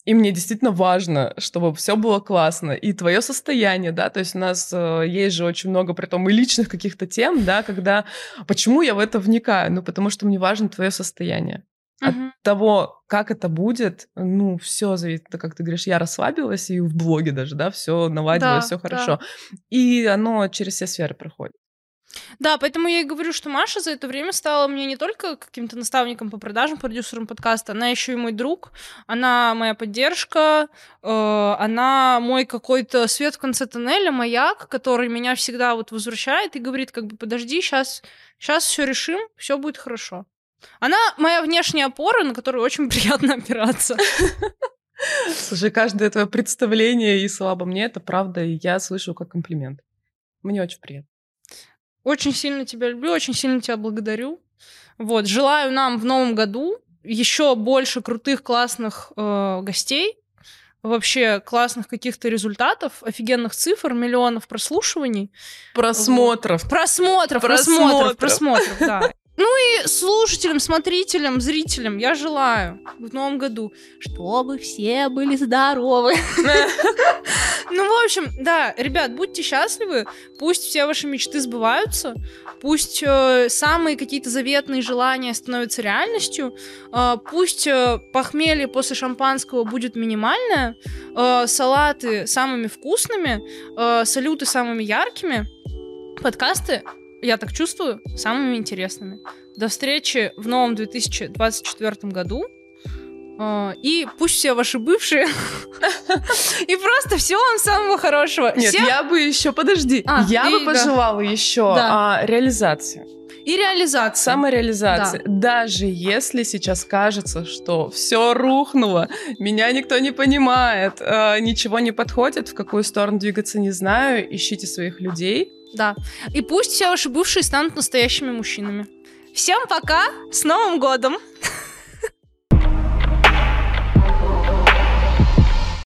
[SPEAKER 2] И мне действительно важно, чтобы все было классно. И твое состояние, да, то есть у нас э, есть же очень много, при том и личных каких-то тем, да, когда... Почему я в это вникаю? Ну, потому что мне важно твое состояние. От того, как это будет, ну, все зависит, как ты говоришь, я расслабилась, и в блоге даже, да, все наладилось,
[SPEAKER 1] Да,
[SPEAKER 2] все
[SPEAKER 1] да.
[SPEAKER 2] хорошо. И оно через все сферы проходит.
[SPEAKER 1] Да, поэтому я и говорю, что Маша за это время стала мне не только каким-то наставником по продажам, продюсером подкаста, она еще и мой друг, она моя поддержка, э, она мой какой-то свет в конце тоннеля, маяк, который меня всегда вот возвращает и говорит, как бы, подожди, сейчас, сейчас все решим, все будет хорошо. Она моя внешняя опора, на которую очень приятно опираться.
[SPEAKER 2] Слушай, каждое твое представление и слова обо мне, это правда, и я слышу как комплимент. Мне очень приятно.
[SPEAKER 1] Очень сильно тебя люблю, очень сильно тебя благодарю. Вот, желаю нам в новом году еще больше крутых, классных э, гостей, вообще классных каких-то результатов, офигенных цифр, миллионов прослушиваний,
[SPEAKER 2] Просмотров.
[SPEAKER 1] просмотров,
[SPEAKER 2] Просмотров.
[SPEAKER 1] просмотров, просмотров, да. Ну и слушателям, смотрителям, зрителям я желаю в новом году, чтобы все были здоровы, Ну, в общем, да, ребят, будьте счастливы, пусть все ваши мечты сбываются, пусть э, самые какие-то заветные желания становятся реальностью, э, пусть э, похмелье после шампанского будет минимальное, э, салаты самыми вкусными, э, салюты самыми яркими, подкасты, я так чувствую, самыми интересными. До встречи в новом 2024 году. Э, И пусть все ваши бывшие. И просто всего вам самого хорошего.
[SPEAKER 2] Нет, я бы еще, подожди,
[SPEAKER 1] А,
[SPEAKER 2] я бы
[SPEAKER 1] да.
[SPEAKER 2] пожелала еще
[SPEAKER 1] Да.
[SPEAKER 2] а, реализации.
[SPEAKER 1] И реализация.
[SPEAKER 2] Самореализации. Даже если сейчас кажется, что все рухнуло, меня никто не понимает, ничего не подходит, в какую сторону двигаться не знаю, ищите своих людей.
[SPEAKER 1] Да. И пусть все ваши бывшие станут настоящими мужчинами. Всем пока! С Новым годом!